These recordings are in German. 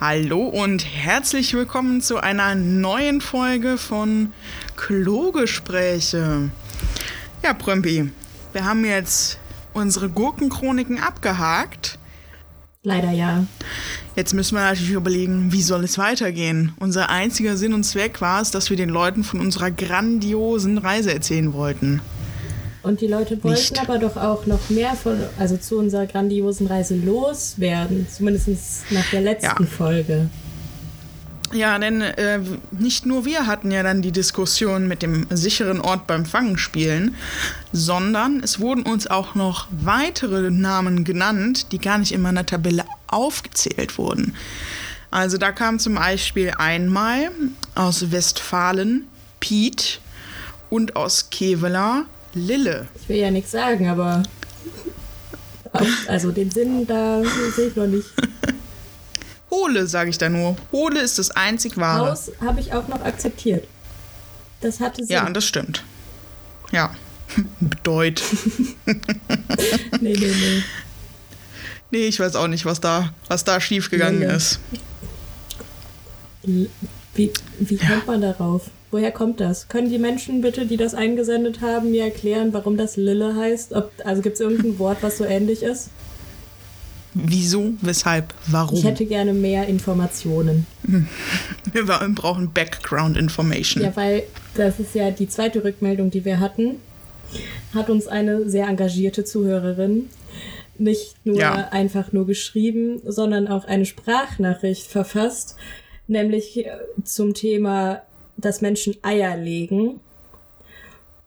Hallo und herzlich willkommen zu einer neuen Folge von Klogespräche. Ja, Prömpi, wir haben jetzt unsere Gurkenchroniken abgehakt. Leider ja. Jetzt müssen wir natürlich überlegen, wie soll es weitergehen. Unser einziger Sinn und Zweck war es, dass wir den Leuten von unserer grandiosen Reise erzählen wollten. Und die Leute wollten Nicht. aber doch auch noch mehr von, also zu unserer grandiosen Reise loswerden. Zumindest nach der letzten ja. Folge. Ja, denn äh, nicht nur wir hatten ja dann die Diskussion mit dem sicheren Ort beim Fangenspielen, sondern es wurden uns auch noch weitere Namen genannt, die gar nicht in meiner Tabelle aufgezählt wurden. Also da kam zum Beispiel einmal aus Westfalen Piet und aus Kevela Lille. Ich will ja nichts sagen, aber also den Sinn da sehe ich noch nicht. Hole, sage ich da nur. Hole ist das einzig wahre. Haus habe ich auch noch akzeptiert. Das hatte Sinn. Ja, das stimmt. Ja. Bedeut. nee, nee, nee. Nee, ich weiß auch nicht, was da, was da schiefgegangen Lille. ist. Wie, wie kommt man darauf? Woher kommt das? Können die Menschen bitte, die das eingesendet haben, mir erklären, warum das Lille heißt? Ob, also gibt es irgendein Wort, was so ähnlich ist? Wieso? Weshalb? Warum? Ich hätte gerne mehr Informationen. Wir brauchen Background Information. Ja, weil das ist ja die zweite Rückmeldung, die wir hatten. Hat uns eine sehr engagierte Zuhörerin nicht nur ja. einfach nur geschrieben, sondern auch eine Sprachnachricht verfasst, nämlich äh, zum Thema, dass Menschen Eier legen.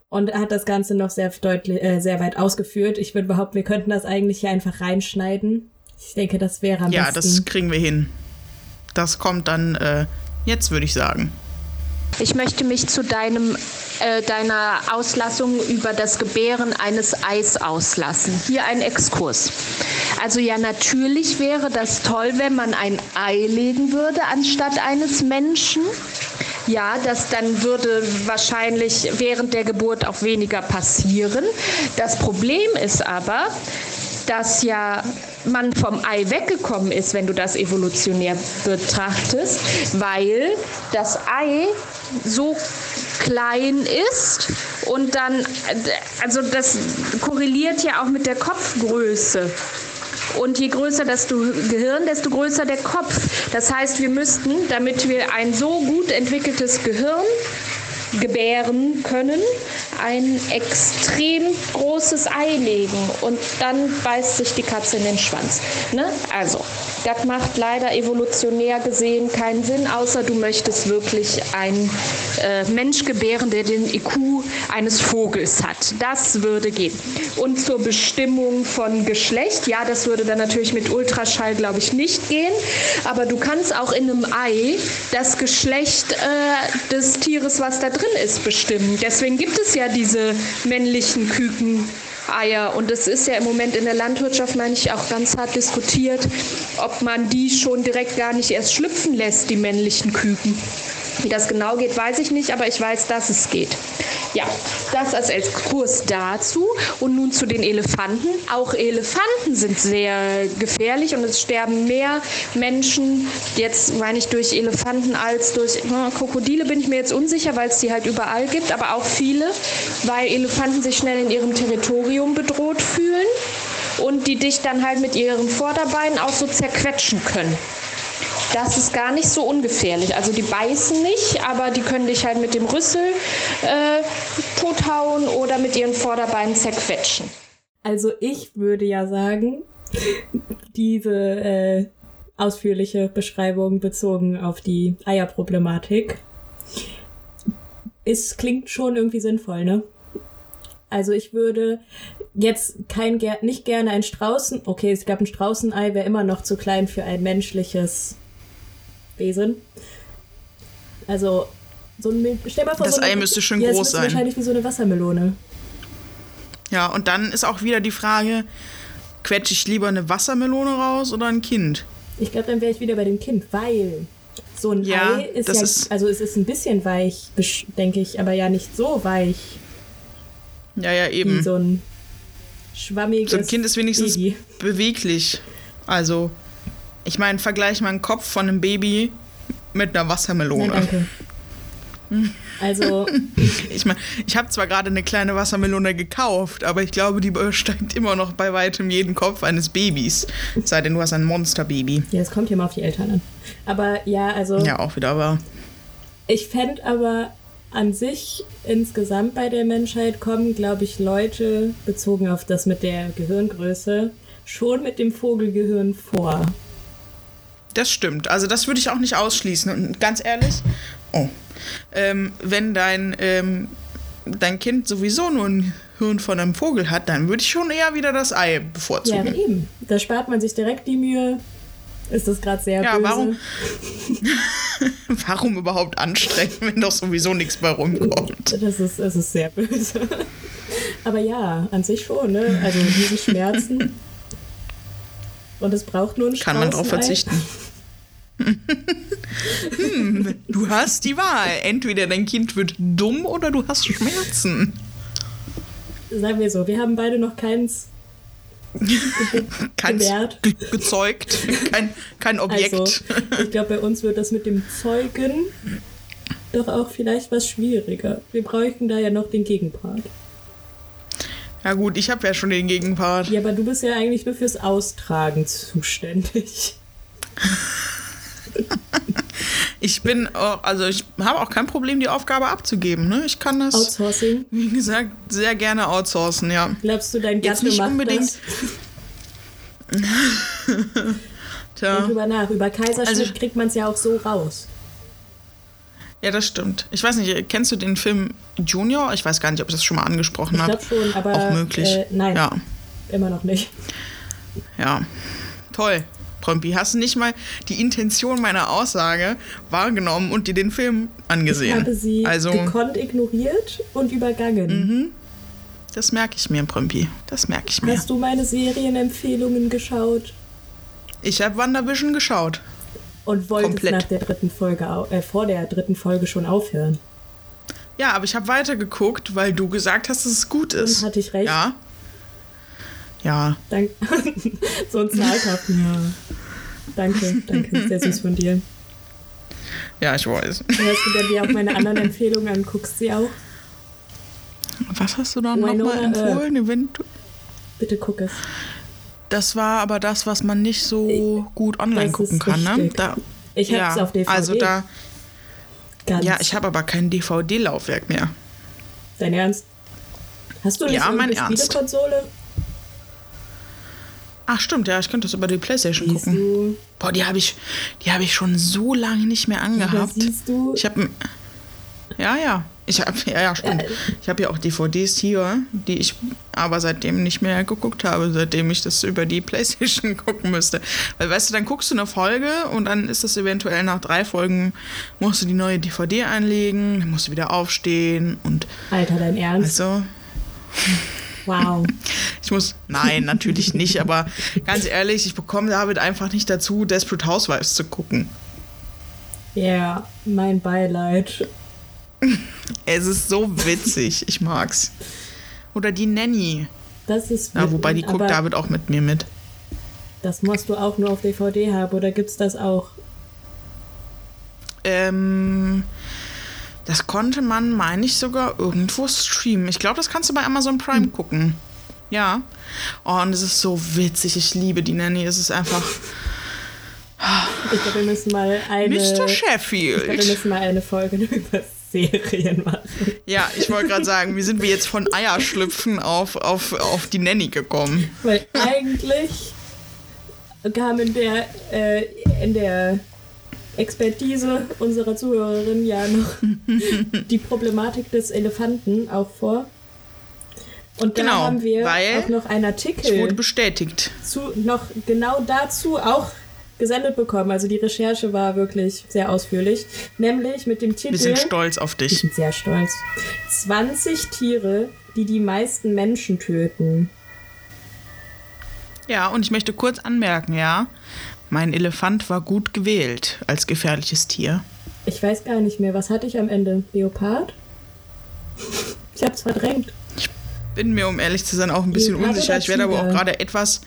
Und er hat das Ganze noch sehr deutlich, äh, sehr weit ausgeführt. Ich würde behaupten, wir könnten das eigentlich hier einfach reinschneiden. Ich denke, das wäre am ja, besten. Ja, das kriegen wir hin. Das kommt dann äh, jetzt, würde ich sagen. Ich möchte mich zu deinem, äh, deiner Auslassung über das Gebären eines Eis auslassen. Hier ein Exkurs. Also ja, natürlich wäre das toll, wenn man ein Ei legen würde anstatt eines Menschen. Ja, das dann würde wahrscheinlich während der Geburt auch weniger passieren. Das Problem ist aber, dass ja man vom Ei weggekommen ist, wenn du das evolutionär betrachtest, weil das Ei so klein ist und dann, also das korreliert ja auch mit der Kopfgröße. Und je größer das Gehirn, desto größer der Kopf. Das heißt, wir müssten, damit wir ein so gut entwickeltes Gehirn gebären können, ein extrem großes Ei legen und dann beißt sich die Katze in den Schwanz. Ne? Also, das macht leider evolutionär gesehen keinen Sinn, außer du möchtest wirklich einen äh, Mensch gebären, der den IQ eines Vogels hat. Das würde gehen. Und zur Bestimmung von Geschlecht, ja, das würde dann natürlich mit Ultraschall, glaube ich, nicht gehen. Aber du kannst auch in einem Ei das Geschlecht äh, des Tieres, was da drin ist, bestimmen. Deswegen gibt es ja diese männlichen Küken. Eier. Und es ist ja im Moment in der Landwirtschaft, meine ich, auch ganz hart diskutiert, ob man die schon direkt gar nicht erst schlüpfen lässt, die männlichen Küken. Wie das genau geht, weiß ich nicht, aber ich weiß, dass es geht. Ja, das als Exkurs dazu. Und nun zu den Elefanten. Auch Elefanten sind sehr gefährlich und es sterben mehr Menschen, jetzt meine ich durch Elefanten als durch na, Krokodile, bin ich mir jetzt unsicher, weil es die halt überall gibt, aber auch viele, weil Elefanten sich schnell in ihrem Territorium bedroht fühlen und die dich dann halt mit ihren Vorderbeinen auch so zerquetschen können das ist gar nicht so ungefährlich. Also die beißen nicht, aber die können dich halt mit dem Rüssel äh, tothauen oder mit ihren Vorderbeinen zerquetschen. Also ich würde ja sagen, diese äh, ausführliche Beschreibung bezogen auf die Eierproblematik ist, klingt schon irgendwie sinnvoll, ne? Also ich würde jetzt kein nicht gerne ein Straußen, okay, es gab ein Straußenei, wäre immer noch zu klein für ein menschliches Wesen. Also, so ein, stell mal vor, das so Ei müsste schön ja, groß sein. wahrscheinlich wie so eine Wassermelone. Ja, und dann ist auch wieder die Frage, quetsche ich lieber eine Wassermelone raus oder ein Kind? Ich glaube, dann wäre ich wieder bei dem Kind, weil so ein ja, Ei ist ja, ist also es ist ein bisschen weich, denke ich, aber ja nicht so weich. Ja, ja, eben. Wie so ein schwammiges So ein Kind ist wenigstens Baby. beweglich. Also Ich meine, vergleich mal einen Kopf von einem Baby mit einer Wassermelone. Nein, danke. Also. Ich meine, ich habe zwar gerade eine kleine Wassermelone gekauft, aber ich glaube, die übersteigt immer noch bei weitem jeden Kopf eines Babys. Sei denn, du hast ein Monsterbaby. Ja, es kommt ja mal auf die Eltern an. Aber ja, also. Ja, auch wieder wahr. Ich fände aber an sich insgesamt bei der Menschheit kommen, glaube ich, Leute, bezogen auf das mit der Gehirngröße, schon mit dem Vogelgehirn vor. Das stimmt. Also das würde ich auch nicht ausschließen. Und ganz ehrlich, oh, ähm, wenn dein, ähm, dein Kind sowieso nur ein Hirn von einem Vogel hat, dann würde ich schon eher wieder das Ei bevorzugen. Ja, eben. Da spart man sich direkt die Mühe. Ist das gerade sehr ja, böse? warum? warum überhaupt anstrengen, wenn doch sowieso nichts bei rumkommt? Das ist, das ist sehr böse. Aber ja, an sich schon, ne? Also diese Schmerzen. Und es braucht nur ein Kann man Straußenei. verzichten. hm, du hast die Wahl. Entweder dein Kind wird dumm oder du hast Schmerzen. Sagen wir so, wir haben beide noch keins Keins ge gezeugt, kein, kein Objekt. Also, ich glaube, bei uns wird das mit dem Zeugen doch auch vielleicht was schwieriger. Wir bräuchten da ja noch den Gegenpart. Ja gut, ich habe ja schon den Gegenpart. Ja, aber du bist ja eigentlich nur fürs Austragen zuständig. Ich bin auch, also ich habe auch kein Problem, die Aufgabe abzugeben. Ne? Ich kann das, Outsourcing. wie gesagt, sehr gerne outsourcen, ja. Glaubst du, dein Jetzt Gatte nicht macht unbedingt. das? Tja. Denk drüber nach. Über Kaiserschnitt Also- kriegt man es ja auch so raus. Ja, das stimmt. Ich weiß nicht, kennst du den Film Junior? Ich weiß gar nicht, ob ich das schon mal angesprochen Ich habe. glaube schon, aber Auch möglich. Äh, nein, Ja, immer noch nicht. ja. Toll. Prompi, hast du nicht mal die Intention meiner Aussage wahrgenommen und dir den Film angesehen? Ich habe sie also, gekonnt ignoriert und übergangen. das merke ich mir, Prompi. Das merke ich mir. Hast du meine Serienempfehlungen geschaut Ich habe WandaVision geschaut. Und wolltest Komplett. nach der dritten Folge, äh, vor der dritten Folge schon aufhören? Ja, aber ich habe weitergeguckt, weil du gesagt hast, dass es gut ist. Und hatte ich recht? Ja. Ja. Dank so ein Zahlkauf. Ja. Danke, danke. Sehr süß von dir. Ja, ich weiß. Hörst du denn dir auch meine anderen Empfehlungen an? Guckst sie auch? Was hast du dann nochmal empfohlen? Eventu- Bitte guck es. Das war aber das, was man nicht so gut online gucken kann, ne? Da, Ich hab's ja, auf DVD. Also da, Ganz. ja, ich habe aber kein DVD-Laufwerk mehr. Dein Ernst? Hast du nicht Ja, irgendeine Ernst. Spielekonsole? Ach stimmt, ja, ich könnte das über die Playstation Siehst gucken. du? Boah, die habe ich, die habe ich schon so lange nicht mehr angehabt. siehst du? Ich habe, ja, ja, ich habe, ja, ja, stimmt. Ich habe ja auch DVDs hier, die ich aber seitdem nicht mehr geguckt habe, seitdem ich das über die Playstation gucken müsste. Weil, weißt du, dann guckst du eine Folge und dann ist das eventuell nach drei Folgen, musst du die neue DVD einlegen, dann musst du wieder aufstehen und Alter, dein Ernst? also, Wow. ich muss, nein, natürlich nicht, aber ganz ehrlich, ich bekomme David einfach nicht dazu, Desperate Housewives zu gucken. Ja, mein Beileid. Es ist so witzig, ich mag's. Oder die Nanny. Das ist Ja, wobei die guckt David auch mit mir mit. Das musst du auch nur auf DVD haben, oder gibt's das auch? Ähm, das konnte man, meine ich, sogar irgendwo streamen. Ich glaube, das kannst du bei Amazon Prime Hm. gucken. Ja. Oh, und es ist so witzig. Ich liebe die Nanny. Es ist einfach Ich glaube, wir müssen mal eine. Mr. Ich glaube, wir Sheffield. müssen mal eine Folge über Serien machen. Ja, ich wollte gerade sagen, wie sind wir jetzt von Eierschlüpfen auf, auf, auf die Nanny gekommen? Weil eigentlich kam in der, äh, in der Expertise unserer Zuhörerin ja noch die Problematik des Elefanten auch vor. Und da Genau, haben wir auch noch einen Ich wurde Artikel bestätigt. zu, noch genau dazu auch gesendet bekommen. Also die Recherche war wirklich sehr ausführlich. Nämlich mit dem Titel. Wir sind stolz auf Ich dich. bin sehr stolz. 20 Tiere, die die meisten Menschen töten. Ja, und ich möchte kurz anmerken, ja, mein Elefant war gut gewählt als gefährliches Tier. Ich weiß gar nicht mehr, was hatte ich am Ende? Leopard? Ich hab's verdrängt. Bin mir, um ehrlich zu sein, auch ein bisschen Leopard unsicher. Ich werde aber auch gerade etwas,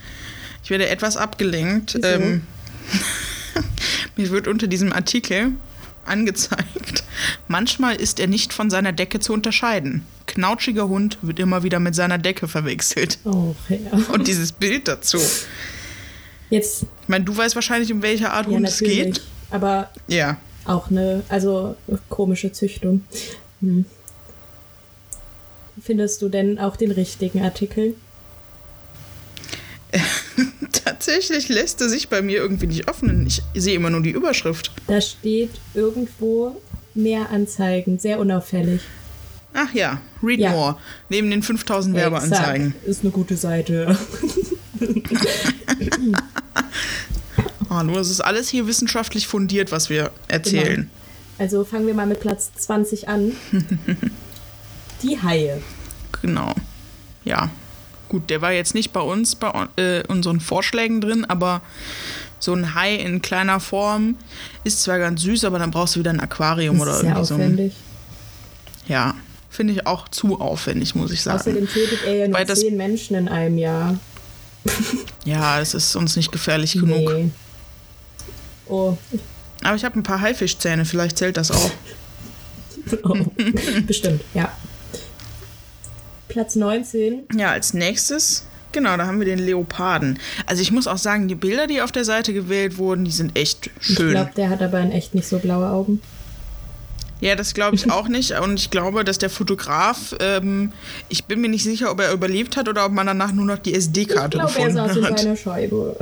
ich werde etwas abgelenkt. Wieso? Ähm, Mir wird unter diesem Artikel angezeigt, manchmal ist er nicht von seiner Decke zu unterscheiden. Knautschiger Hund wird immer wieder mit seiner Decke verwechselt. Oh, ja. Und dieses Bild dazu. Jetzt. Ich meine, du weißt wahrscheinlich, um welche Art Ja, Hund es geht. Aber Ja. auch eine, also komische Züchtung. Hm. Findest du denn auch den richtigen Artikel? Tatsächlich lässt er sich bei mir irgendwie nicht öffnen. Ich sehe immer nur die Überschrift. Da steht irgendwo mehr Anzeigen, sehr unauffällig. Ach ja, Read Ja. More. Neben den 5000 Werbeanzeigen. Exakt. Ist eine gute Seite. Hallo, es ist alles hier wissenschaftlich fundiert, was wir erzählen. Also fangen wir mal mit Platz 20 an. Die Haie. Genau. Ja. Gut, der war jetzt nicht bei uns, bei äh, unseren Vorschlägen drin, aber so ein Hai in kleiner Form ist zwar ganz süß, aber dann brauchst du wieder ein Aquarium Das oder ist sehr irgendwie so ein. aufwendig. Ja, finde ich auch zu aufwendig, muss ich sagen. Außerdem tötet er ja nur Weil das- zehn Menschen in einem Jahr. Ja, es ist uns nicht gefährlich genug. Nee. Oh, Aber ich habe ein paar Haifischzähne, vielleicht zählt das auch. oh. bestimmt, ja. Platz 19. Ja, als nächstes, genau, da haben wir den Leoparden. Also ich muss auch sagen, die Bilder, die auf der Seite gewählt wurden, die sind echt Ich schön. glaube, der hat aber in echt nicht so blaue Augen. Ja, das glaube ich auch nicht. Und ich glaube, dass der Fotograf, ähm, ich bin mir nicht sicher, ob er überlebt hat oder ob man danach nur noch die Ich SD-Karte glaube, er gefunden saß in hat. einer Scheibe.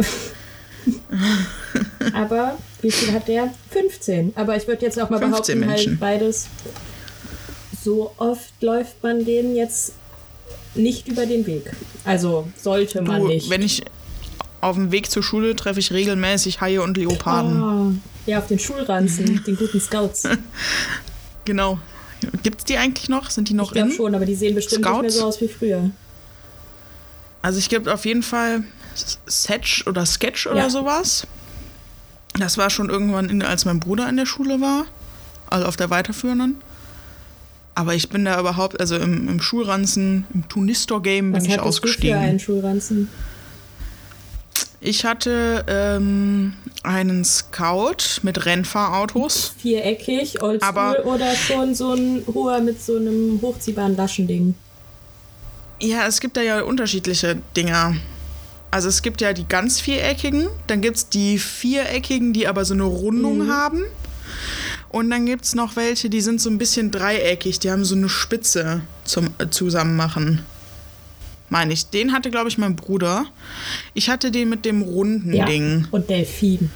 aber wie viel hat der? 15. Aber ich würde jetzt auch mal 15 behaupten, Menschen. halt beides. So oft läuft man denen jetzt nicht über den Weg. Also sollte man Du, nicht. wenn ich auf dem Weg zur Schule treffe ich regelmäßig Haie und Leoparden. Ah, ja, auf den Schulranzen, den guten Scouts. Genau. Gibt's die eigentlich noch? Sind die noch Ich glaube in? schon, aber die sehen bestimmt nicht mehr Scouts? so aus wie früher. Also ich gibt auf jeden Fall Setch oder Sketch oder Ja. sowas. Das war schon irgendwann, in, als mein Bruder in der Schule war. Also auf der weiterführenden. Aber ich bin da überhaupt, also im, im Schulranzen, im Tunistor-Game bin Was ich hattest du für ausgestiegen. einen Schulranzen? Ich hatte ähm, einen Scout mit Rennfahrautos. Viereckig, oldschool Aber- oder schon so ein hoher mit so einem hochziehbaren Laschending? Ja, es gibt da ja unterschiedliche Dinger. Also es gibt ja die ganz viereckigen, dann gibt es die viereckigen, die aber so eine Rundung haben. Und dann gibt es noch welche, die sind so ein bisschen dreieckig, die haben so eine Spitze zum äh, Zusammenmachen. Meine ich. Den hatte, glaube ich, mein Bruder. Ich hatte den mit dem runden Ja. Ding. Und Delfin.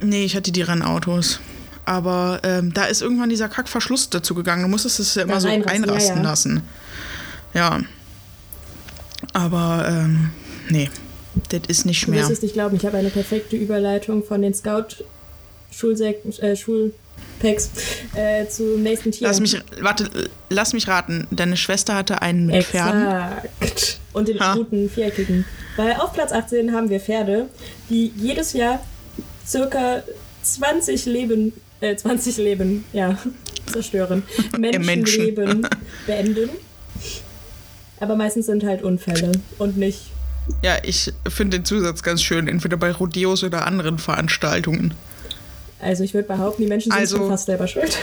Nee, ich hatte die Rennautos. Aber ähm, da ist irgendwann dieser Kackverschluss dazu gegangen. Du musstest es ja immer so einrasten ja. lassen. Ja. Aber, ähm, nee, das ist nicht Du mehr. wirst es nicht glauben, ich habe eine perfekte Überleitung von den Scout Schulsek äh, Schulpacks äh, zum nächsten Tier. Lass mich, warte, lass mich raten. Deine Schwester hatte einen mit Pferden. Exakt. Und den Ha. guten viereckigen. Weil auf Platz 18 haben wir Pferde, die jedes Jahr circa 20 Leben, äh, 20 Leben, ja, zerstören. Menschen. Menschenleben beenden. Aber meistens sind halt Unfälle und nicht. Ja, ich finde den Zusatz ganz schön, entweder bei Rodeos oder anderen Veranstaltungen. Also ich würde behaupten, die Menschen sind Also- fast selber schuld.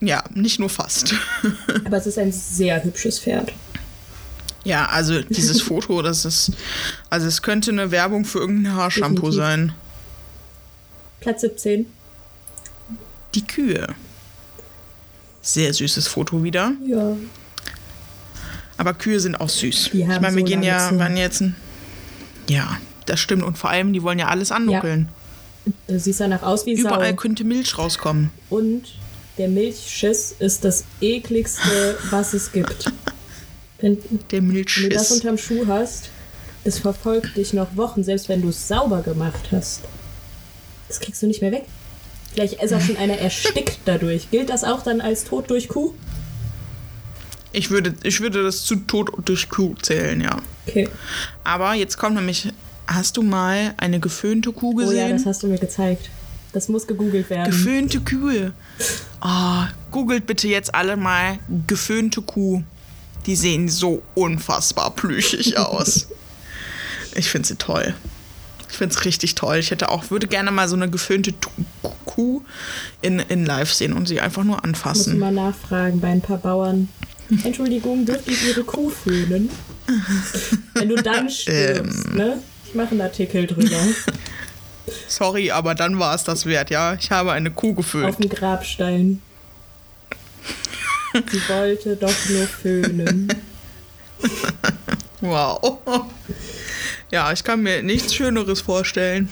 Ja, nicht nur fast. Aber es ist ein sehr hübsches Pferd. Ja, also dieses Foto, das ist. Also es könnte eine Werbung für irgendein Haarshampoo sein. Platz 17. Die Kühe. Sehr süßes Foto wieder. Ja. Aber Kühe sind auch süß. Ich meine, wir so gehen ja, waren jetzt ein. Ja, das stimmt. Und vor allem, die wollen ja alles annuckeln. Du siehst danach aus wie Überall Sau. könnte Milch rauskommen. Und der Milchschiss ist das ekligste, was es gibt. Wenn, Der wenn du das unterm Schuh hast, das verfolgt dich noch Wochen, selbst wenn du es sauber gemacht hast. Das kriegst du nicht mehr weg. Vielleicht ist auch schon einer erstickt dadurch. Gilt das auch dann als Tod durch Kuh? Ich würde, ich würde das zu Tod durch Kuh zählen, ja. Okay. Aber jetzt kommt nämlich. Hast du mal eine geföhnte Kuh Oh ja, gesehen? das hast du mir gezeigt. Das muss gegoogelt werden. geföhnte Kühe. Oh, googelt bitte jetzt alle mal geföhnte Kuh. Die sehen so unfassbar plüschig aus. Ich finde sie toll. Ich finde es richtig toll. Ich hätte auch, würde gerne mal so eine geföhnte Kuh in, in live sehen und sie einfach nur anfassen. Muss mal nachfragen bei ein paar Bauern. Entschuldigung, dürfte ich Ihre Kuh föhnen? Wenn du dann stirbst, ähm. ne? Ich mache einen Artikel drüber. Sorry, aber dann war es das wert, ja. Ich habe eine Kuh geföhnt. Auf dem Grabstein. Sie wollte doch nur föhnen. Wow. Ja, ich kann mir nichts Schöneres vorstellen.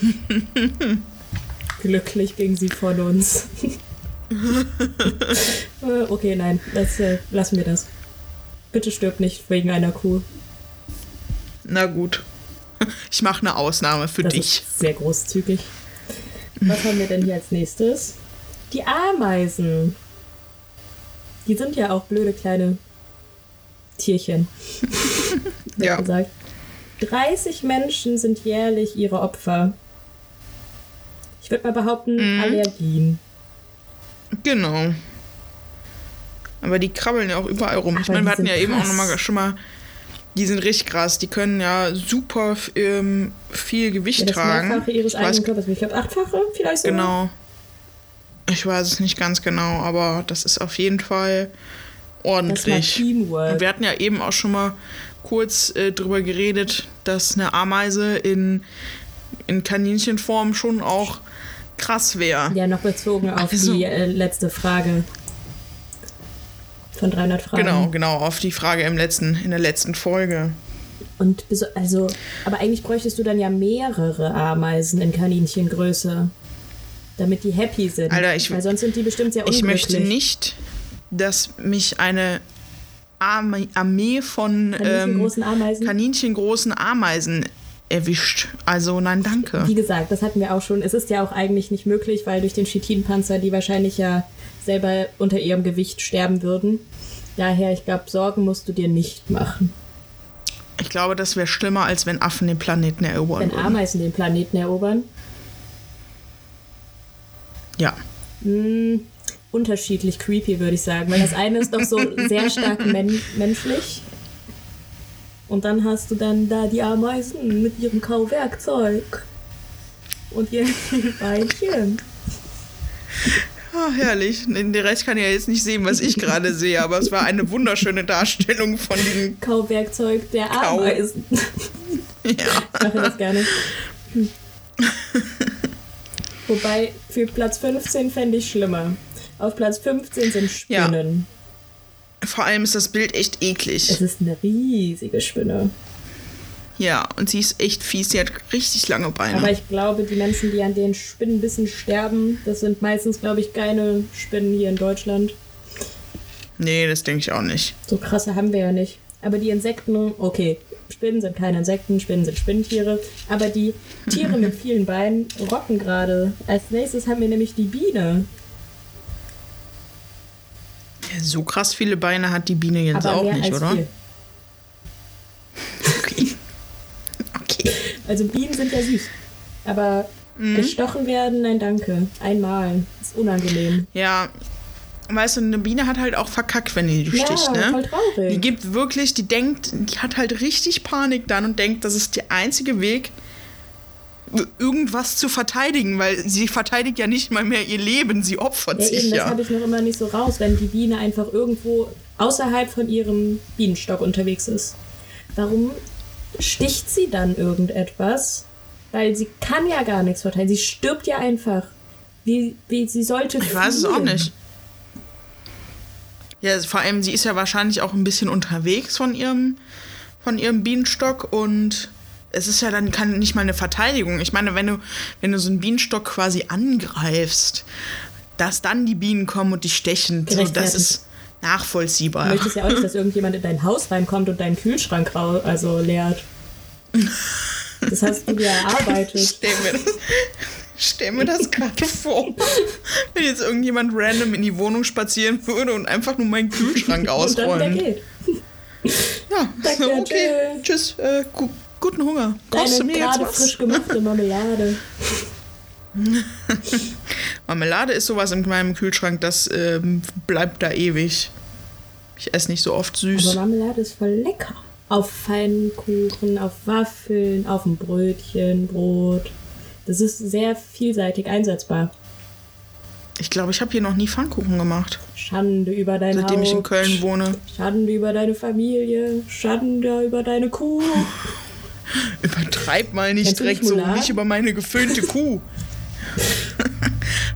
Glücklich ging sie von uns. Äh, okay, nein, das, äh, lassen wir das. Bitte stirb nicht wegen einer Kuh. Na gut. Ich mache eine Ausnahme für das dich. Sehr großzügig. Was haben wir denn hier als nächstes? Die Ameisen. Die sind ja auch blöde kleine Tierchen. ja. Gesagt. 30 Menschen sind jährlich ihre Opfer. Ich würde mal behaupten, mhm. Allergien. Genau. Aber die krabbeln ja auch überall rum. Aber ich meine, wir hatten ja krass. eben auch noch mal schon mal. Die sind richtig krass. Die können ja super ähm, viel Gewicht ja, tragen. Mehrfache ihres ich eigenen Körpers. Ich glaube, achtfache vielleicht so. Genau. Ich weiß es nicht ganz genau, aber das ist auf jeden Fall ordentlich. Und wir hatten ja eben auch schon mal kurz äh, drüber geredet, dass eine Ameise in, in Kaninchenform schon auch krass wäre. Ja, noch bezogen auf also, die äh, letzte Frage von 300 Fragen. Genau, genau, auf die Frage im letzten, in der letzten Folge. Und also, aber eigentlich bräuchtest du dann ja mehrere Ameisen in Kaninchengröße, damit die happy sind. Alter, ich, weil sonst sind die bestimmt sehr unglücklich. Ich möchte nicht, dass mich eine Armee von kaninchengroßen ähm, Ameisen. kaninchengroßen Ameisen erwischt. Also nein, danke. Wie gesagt, das hatten wir auch schon. Es ist ja auch eigentlich nicht möglich, weil durch den Chitinpanzer die wahrscheinlich ja selber unter ihrem Gewicht sterben würden. Daher, ich glaube, Sorgen musst du dir nicht machen. Ich glaube, das wäre schlimmer, als wenn Affen den Planeten erobern Wenn würden. Ameisen den Planeten erobern? Ja. Hm, unterschiedlich creepy, würde ich sagen. Weil das eine ist doch so sehr stark men menschlich. Und dann hast du dann da die Ameisen mit ihrem Kauwerkzeug. Und ihr Beinchen. Oh, herrlich. Den Rest kann ich ja jetzt nicht sehen, was ich gerade sehe, aber es war eine wunderschöne Darstellung von dem Kauwerkzeug der Ameisen. Kau. Ja. Ich mache das gerne. Hm. Wobei, für Platz 15 fände ich schlimmer. Auf Platz 15 sind Spinnen. Ja. Vor allem ist das Bild echt eklig. Es ist eine riesige Spinne. Ja, und sie ist echt fies. Sie hat richtig lange Beine. Aber ich glaube, die Menschen, die an den Spinnenbissen sterben, das sind meistens, glaube ich, keine Spinnen hier in Deutschland. Nee, das denke ich auch nicht. So krasse haben wir ja nicht. Aber die Insekten, okay, Spinnen sind keine Insekten, Spinnen sind Spinnentiere. Aber die Tiere mit vielen Beinen rocken gerade. Als nächstes haben wir nämlich die Biene. Ja, so krass viele Beine hat die Biene jetzt Aber auch nicht, oder? Vier. Okay. okay. Also Bienen sind ja süß. Aber mhm. gestochen werden, nein, danke. Einmal. Ist unangenehm. Ja. Weißt du, eine Biene hat halt auch verkackt, wenn die ja, sticht, ne? Voll traurig. Die gibt wirklich, die denkt, die hat halt richtig Panik dann und denkt, das ist der einzige Weg, irgendwas zu verteidigen, weil sie verteidigt ja nicht mal mehr ihr Leben, sie opfert ja, sich eben, ja. Das habe ich noch immer nicht so raus, wenn die Biene einfach irgendwo außerhalb von ihrem Bienenstock unterwegs ist. Warum sticht sie dann irgendetwas? Weil sie kann ja gar nichts verteidigen. Sie stirbt ja einfach. Wie, wie sie sollte. Ich weiß es auch nicht. Ja, vor allem, sie ist ja wahrscheinlich auch ein bisschen unterwegs von ihrem, von ihrem Bienenstock und es ist ja dann kann nicht mal eine Verteidigung. Ich meine, wenn du, wenn du so einen Bienenstock quasi angreifst, dass dann die Bienen kommen und dich stechen, so, das ist nachvollziehbar. Du möchtest ja auch nicht, dass irgendjemand in dein Haus reinkommt und deinen Kühlschrank also leert. Das hast du dir erarbeitet. Stell mir das, stell mir das gerade vor. Wenn jetzt irgendjemand random in die Wohnung spazieren würde und einfach nur meinen Kühlschrank ausräumt. Und dann geht. Ja, Danke, okay. Tschüss. Äh, guten Hunger. Kochst du mir was? frisch gemachte Marmelade. Marmelade ist sowas in meinem Kühlschrank, das ähm, bleibt da ewig. Ich esse nicht so oft süß. Aber Marmelade ist voll lecker. Auf Pfannkuchen, auf Waffeln, auf dem Brötchen, Brot. Das ist sehr vielseitig einsetzbar. Ich glaube, ich habe hier noch nie Pfannkuchen gemacht. Schande über dein Seitdem Haupt. ich in Köln wohne. Schande über deine Familie. Schande über deine Kuh. Übertreib mal nicht Kennst direkt so, nicht über meine geföhnte Kuh.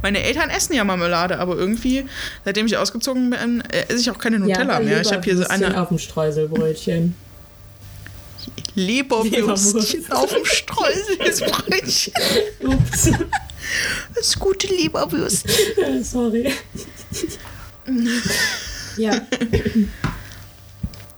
meine Eltern essen ja Marmelade, aber irgendwie, seitdem ich ausgezogen bin, äh, esse ich auch keine Nutella mehr. Ich habe hier so eine auf dem Streuselbrötchen. Leberwürstchen auf dem Streuselbrötchen. Ups. Das gute Leberwürstchen. Sorry. ja,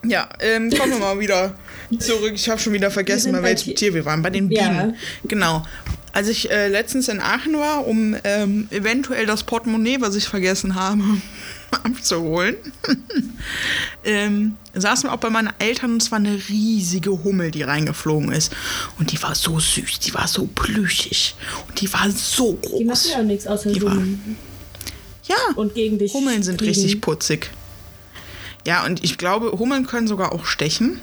Ja, ähm, kommen wir mal wieder zurück. Ich habe schon wieder vergessen, bei welchem Ti- Tier wir waren. Bei den Ja. Bienen. Genau. Als ich äh, letztens in Aachen war, um ähm, eventuell das Portemonnaie, was ich vergessen habe, abzuholen, ähm, saßen wir auch bei meinen Eltern und es war eine riesige Hummel, die reingeflogen ist. Und die war so süß, die war so plüschig und die war so groß. die machen ja nichts außer Die war- summen ja, und gegen dich Hummeln sind fliegen. richtig putzig. Ja, und ich glaube, Hummeln können sogar auch stechen.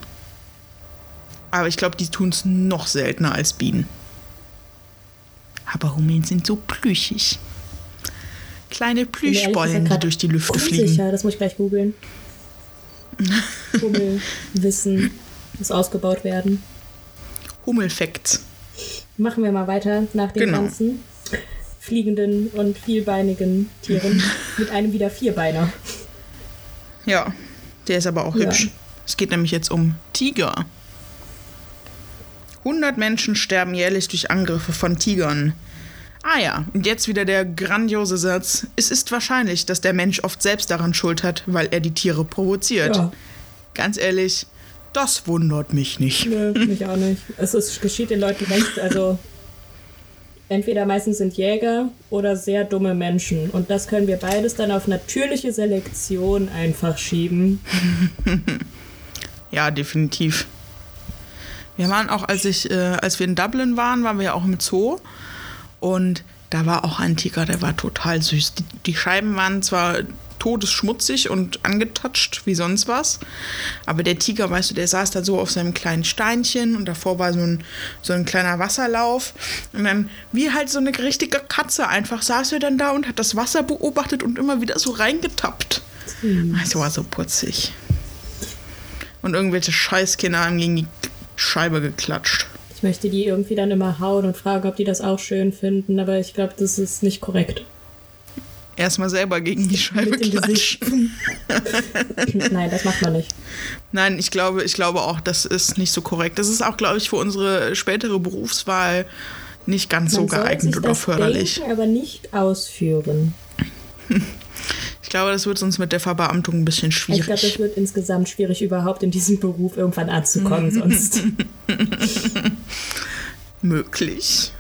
Aber ich glaube, die tun es noch seltener als Bienen. Aber Hummeln sind so plüschig. Kleine Plüschbollen, die durch die Lüfte fliegen. Unsicher, das muss ich gleich googeln. Hummel, Wissen, muss ausgebaut werden. Hummelfacts. Machen wir mal weiter nach den Genau. ganzen fliegenden und vielbeinigen Tieren mit einem wieder Vierbeiner. Ja, der ist aber auch Ja. hübsch. Es geht nämlich jetzt um Tiger. 100 Menschen sterben jährlich durch Angriffe von Tigern. Ah ja, und jetzt wieder der grandiose Satz. Es ist wahrscheinlich, dass der Mensch oft selbst daran schuld hat, weil er die Tiere provoziert. Ja, Ganz ehrlich, das wundert mich nicht. nö, mich auch nicht. Es ist, geschieht den Leuten recht, also entweder meistens sind Jäger oder sehr dumme Menschen. Und das können wir beides dann auf natürliche Selektion einfach schieben. Ja, definitiv. Wir waren auch, als ich, äh, als wir in Dublin waren, waren wir ja auch im Zoo. Und da war auch ein Tiger, der war total süß. Die, die Scheiben waren zwar todesschmutzig und angetatscht wie sonst was. Aber der Tiger, weißt du, der saß da so auf seinem kleinen Steinchen und davor war so ein, so ein kleiner Wasserlauf. Und dann, wie halt so eine richtige Katze einfach, saß er dann da und hat das Wasser beobachtet und immer wieder so reingetappt. Es war so putzig. Und irgendwelche Scheißkinder haben gegen die Scheibe geklatscht. Ich möchte die irgendwie dann immer hauen und fragen, ob die das auch schön finden, aber ich glaube, das ist nicht korrekt. Erstmal selber gegen die Scheibe klatschen. Nein, das macht man nicht. Nein, ich glaube, ich glaube auch, das ist nicht so korrekt. Das ist auch, glaube ich, für unsere spätere Berufswahl nicht ganz so Man soll geeignet oder das förderlich. Denken, aber nicht ausführen. Ich glaube, das wird uns mit der Verbeamtung ein bisschen Ich glaube, schwierig. das wird insgesamt schwierig, überhaupt in diesem Beruf irgendwann anzukommen, sonst. möglich.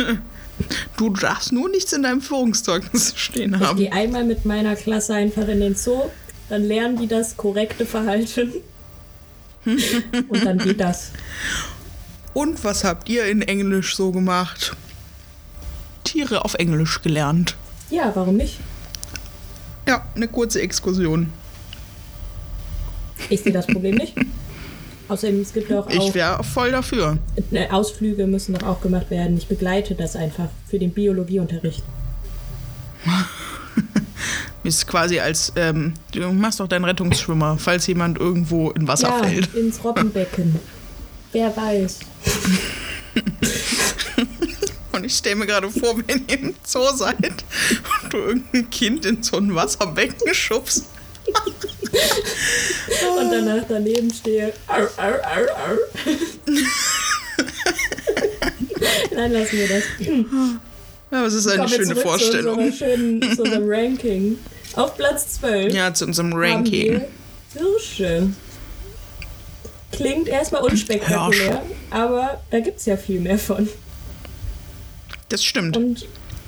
Du darfst nur nichts in deinem Führungszeugnis stehen Ich haben. gehe einmal mit meiner Klasse einfach in den Zoo, dann lernen die das korrekte Verhalten. Und dann geht das. Und was habt ihr in Englisch so gemacht? Tiere auf Englisch gelernt. Ja, warum nicht? Ja, eine kurze Exkursion. Ich sehe das Problem nicht. Außerdem, es gibt doch Ich auch wäre voll dafür. äh, Ausflüge müssen doch auch gemacht werden. Ich begleite das einfach für den Biologieunterricht. Ist quasi als, ähm, du machst doch deinen Rettungsschwimmer, falls jemand irgendwo in Wasser ja, fällt. ins Robbenbecken. Wer weiß. Und ich stelle mir gerade vor, wenn ihr im Zoo seid und du irgendein Kind in so ein Wasserbecken schubst. Und danach daneben stehe. Arr, arr, arr, arr. Nein, lassen wir das. Ja, das ist eine Kommen schöne Vorstellung. Zu, schönen, zu unserem Ranking. Auf Platz 12 Ja, zu unserem Ranking. Hirsche. Klingt erstmal unspektakulär, aber da gibt es ja viel mehr von. Das stimmt. Und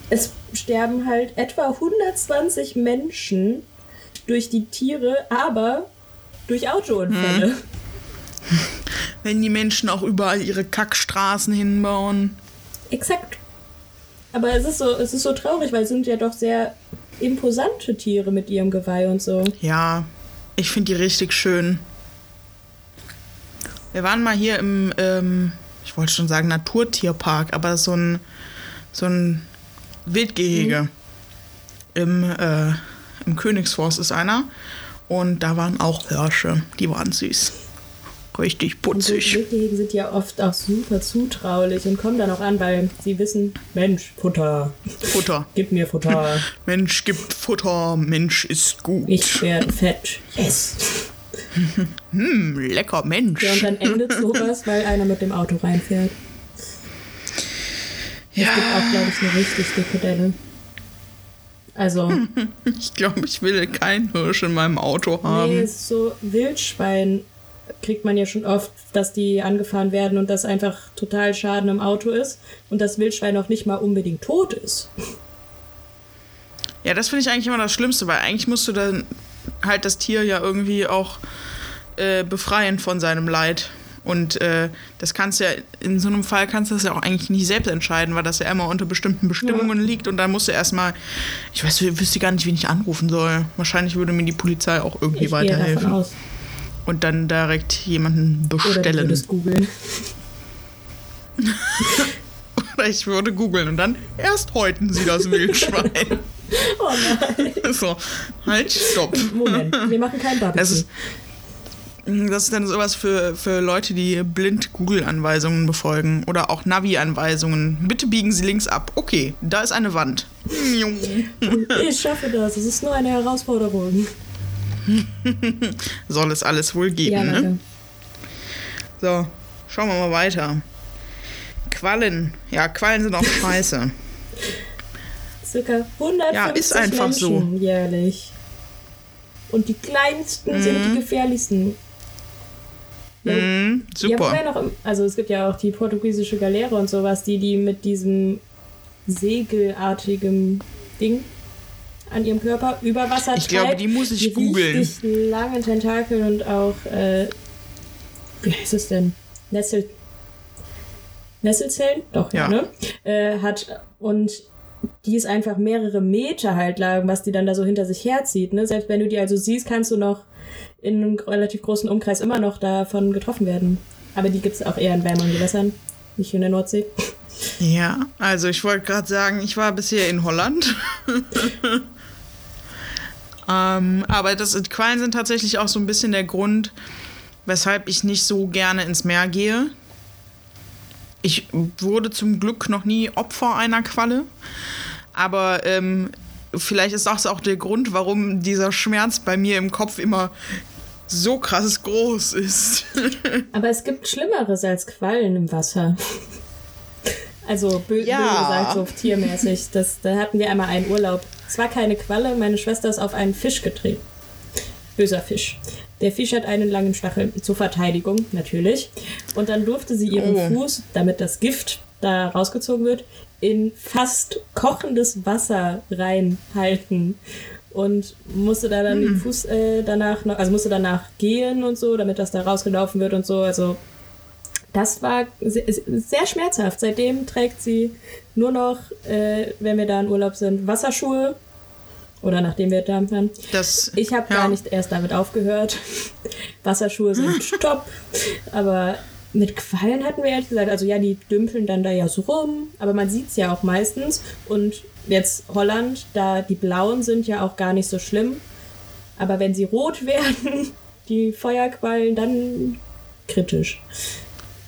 es sterben halt etwa 120 Menschen durch die Tiere, aber durch Autounfälle. Hm. Wenn die Menschen auch überall ihre Kackstraßen hinbauen. Exakt. Aber es ist so, es ist so traurig, weil es sind ja doch sehr imposante Tiere mit ihrem Geweih und so. Ja, ich finde die richtig schön. Wir waren mal hier im, ähm, ich wollte schon sagen Naturtierpark, aber so ein, so ein Wildgehege. Mhm. Im, äh, Im Königsforst ist einer. Und da waren auch Hirsche. Die waren süß. Richtig putzig. Und Wildgehegen sind ja oft auch super zutraulich und kommen dann auch an, weil sie wissen, Mensch, Futter. Futter. Gib mir Futter. Mensch gibt Futter, Mensch ist gut. Ich werde fett. Yes. hm, lecker Mensch. Ja, und dann endet sowas, weil einer mit dem Auto reinfährt. Ja. Es gibt auch, glaube ich, eine richtig dicke Delle. Also. Ich glaube, ich will keinen Hirsch in meinem Auto haben. Nee, so Wildschwein kriegt man ja schon oft, dass die angefahren werden und das einfach total Schaden im Auto ist und das Wildschwein auch nicht mal unbedingt tot ist. Ja, das finde ich eigentlich immer das Schlimmste, weil eigentlich musst du dann halt das Tier ja irgendwie auch äh, befreien von seinem Leid. Und äh, das kannst du ja, in so einem Fall kannst du das ja auch eigentlich nicht selbst entscheiden, weil das ja immer unter bestimmten Bestimmungen ja. liegt und dann musst du erstmal, ich weiß, ich wüsste gar nicht, wen ich anrufen soll. Wahrscheinlich würde mir die Polizei auch irgendwie ich weiterhelfen. Aus. Und dann direkt jemanden bestellen. Oder du googeln. Oder ich würde googeln und dann erst häuten sie das Wildschwein. oh nein. So, halt, stopp. Moment, wir machen kein Barbecue. Das ist dann sowas für, für Leute, die blind Google-Anweisungen befolgen oder auch Navi-Anweisungen. Bitte biegen Sie links ab. Okay, da ist eine Wand. ich schaffe das. Es ist nur eine Herausforderung. Soll es alles wohl geben, ja, ne? So, schauen wir mal weiter. Quallen. Ja, Quallen sind auch scheiße. Circa 150 ja, ist einfach Menschen so. jährlich. Und die kleinsten mhm. sind die gefährlichsten. Ja, mm, super. Ja, noch, also es gibt ja auch die portugiesische Galeere und sowas, die die mit diesem segelartigen Ding an ihrem Körper über Wasser Ich glaube, die muss ich googeln. Richtig lange Tentakel und auch, äh, wie heißt es denn? Nessel, Nesselzellen? Doch, ja. ne? Äh, hat und die ist einfach mehrere Meter halt lang, was die dann da so hinter sich herzieht. Ne? Selbst wenn du die also siehst, kannst du noch in einem relativ großen Umkreis immer noch davon getroffen werden. Aber die gibt es auch eher in wärmeren Gewässern, nicht in der Nordsee. Ja, also ich wollte gerade sagen, ich war bisher in Holland. ähm, aber das, Quallen sind tatsächlich auch so ein bisschen der Grund, weshalb ich nicht so gerne ins Meer gehe. Ich wurde zum Glück noch nie Opfer einer Qualle. Aber ähm, vielleicht ist das auch der Grund, warum dieser Schmerz bei mir im Kopf immer so krass groß ist. Aber es gibt Schlimmeres als Quallen im Wasser. Also bö ja. böse gesagt, so tiermäßig. Das, da hatten wir einmal einen Urlaub. Es war keine Qualle, meine Schwester ist auf einen Fisch getreten. Böser Fisch. Der Fisch hat einen langen Stachel zur Verteidigung, natürlich. Und dann durfte sie ihren oh. Fuß, damit das Gift da rausgezogen wird, in fast kochendes Wasser reinhalten. Und musste da dann hm. den Fuß äh, danach noch, also musste danach gehen und so, damit das da rausgelaufen wird und so. Also das war sehr, sehr schmerzhaft. Seitdem trägt sie nur noch, äh, wenn wir da in Urlaub sind, Wasserschuhe oder nachdem wir da waren. Das, ich habe ja. gar nicht erst damit aufgehört. Wasserschuhe sind stopp. Aber mit Quallen hatten wir ehrlich gesagt, also ja, die dümpeln dann da ja so rum, aber man sieht es ja auch meistens. Und jetzt Holland, da die blauen sind ja auch gar nicht so schlimm. Aber wenn sie rot werden, die Feuerquallen, dann kritisch.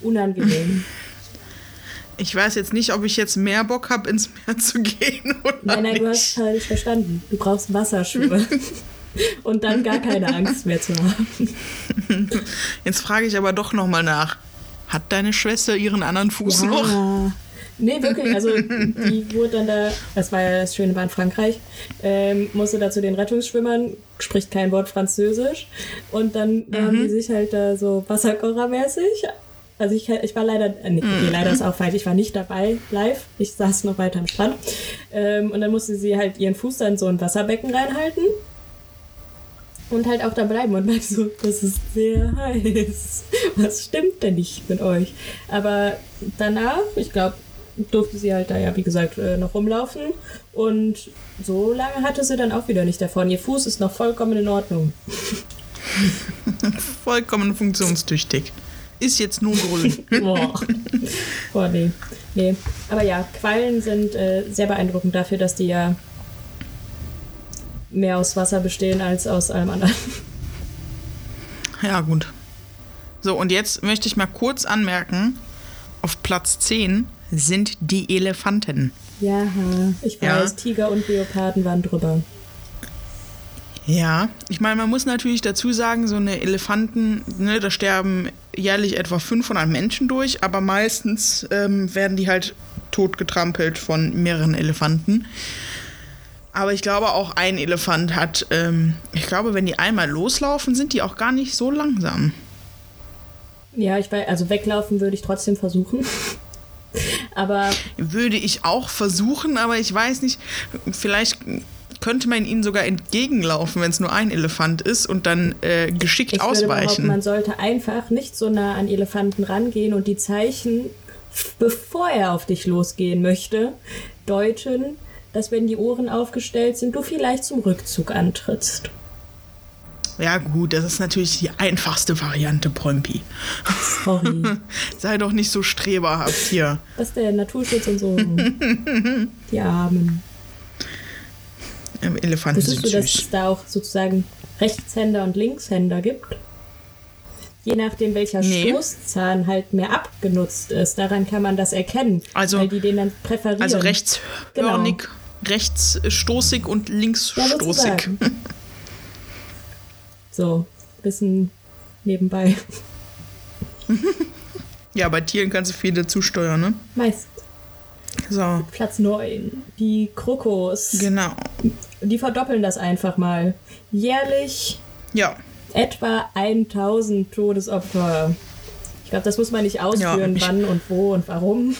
Unangenehm. Ich weiß jetzt nicht, ob ich jetzt mehr Bock habe, ins Meer zu gehen oder Nein, nein, nicht. du hast falsch verstanden. Du brauchst Wasserschuhe. Und dann gar keine Angst mehr zu haben. Jetzt frage ich aber doch nochmal nach. Hat deine Schwester ihren anderen Fuß ja. noch? Nee, wirklich. Also die wurde dann da, das war ja das Schöne war in Frankreich, ähm, musste da zu den Rettungsschwimmern, spricht kein Wort Französisch. Und dann mhm. haben die sich halt da so Wasserkochermäßig also ich, ich war leider, äh, nee, okay, leider ist auch falsch, ich war nicht dabei live. Ich saß noch weiter am Strand. Ähm, und dann musste sie halt ihren Fuß dann so in Wasserbecken reinhalten. Und halt auch da bleiben und meinte so, das ist sehr heiß. Was stimmt denn nicht mit euch? Aber danach, ich glaube, durfte sie halt da ja, wie gesagt, äh, noch rumlaufen. Und so lange hatte sie dann auch wieder nicht davon. Ihr Fuß ist noch vollkommen in Ordnung. vollkommen funktionstüchtig. ist jetzt nur grün. Boah. Boah, nee. Nee. Aber ja, Quallen sind äh, sehr beeindruckend dafür, dass die ja mehr aus Wasser bestehen als aus allem anderen. Ja, gut. So, und jetzt möchte ich mal kurz anmerken, auf Platz 10 sind die Elefanten. Ja, ich weiß, ja. Tiger und Leoparden waren drüber. Ja, ich meine, man muss natürlich dazu sagen, so eine Elefanten, ne, da sterben jährlich etwa 500 Menschen durch, aber meistens ähm, werden die halt totgetrampelt von mehreren Elefanten. Aber ich glaube, auch ein Elefant hat, ähm, ich glaube, wenn die einmal loslaufen, sind die auch gar nicht so langsam. Ja, ich weiß, also weglaufen würde ich trotzdem versuchen. aber. Würde ich auch versuchen, aber ich weiß nicht, vielleicht könnte man ihnen sogar entgegenlaufen, wenn es nur ein Elefant ist und dann äh, geschickt ich ausweichen. man sollte einfach nicht so nah an Elefanten rangehen und die Zeichen, bevor er auf dich losgehen möchte, deuten, dass wenn die Ohren aufgestellt sind, du vielleicht zum Rückzug antrittst. Ja, gut, das ist natürlich die einfachste Variante, Pompi. Sorry. Sei doch nicht so streberhaft hier. Was ist der Naturschutz und so. die Armen. Elefanten Wusstest sind du, dass es da auch sozusagen Rechtshänder und Linkshänder gibt? Je nachdem, welcher nee. Stoßzahn halt mehr abgenutzt ist. Daran kann man das erkennen. Also, weil die den dann präferieren. Also rechtshörnig, genau. Rechtsstoßig und linksstoßig. Ja, so, bisschen nebenbei. ja, bei Tieren kannst du viel dazu steuern, ne? Meist. So. Platz 9. Die Krokos. Genau. Die verdoppeln das einfach mal. Jährlich ja. etwa 1000 Todesopfer. Ich glaube, das muss man nicht ausführen, ja, wann und wo und warum.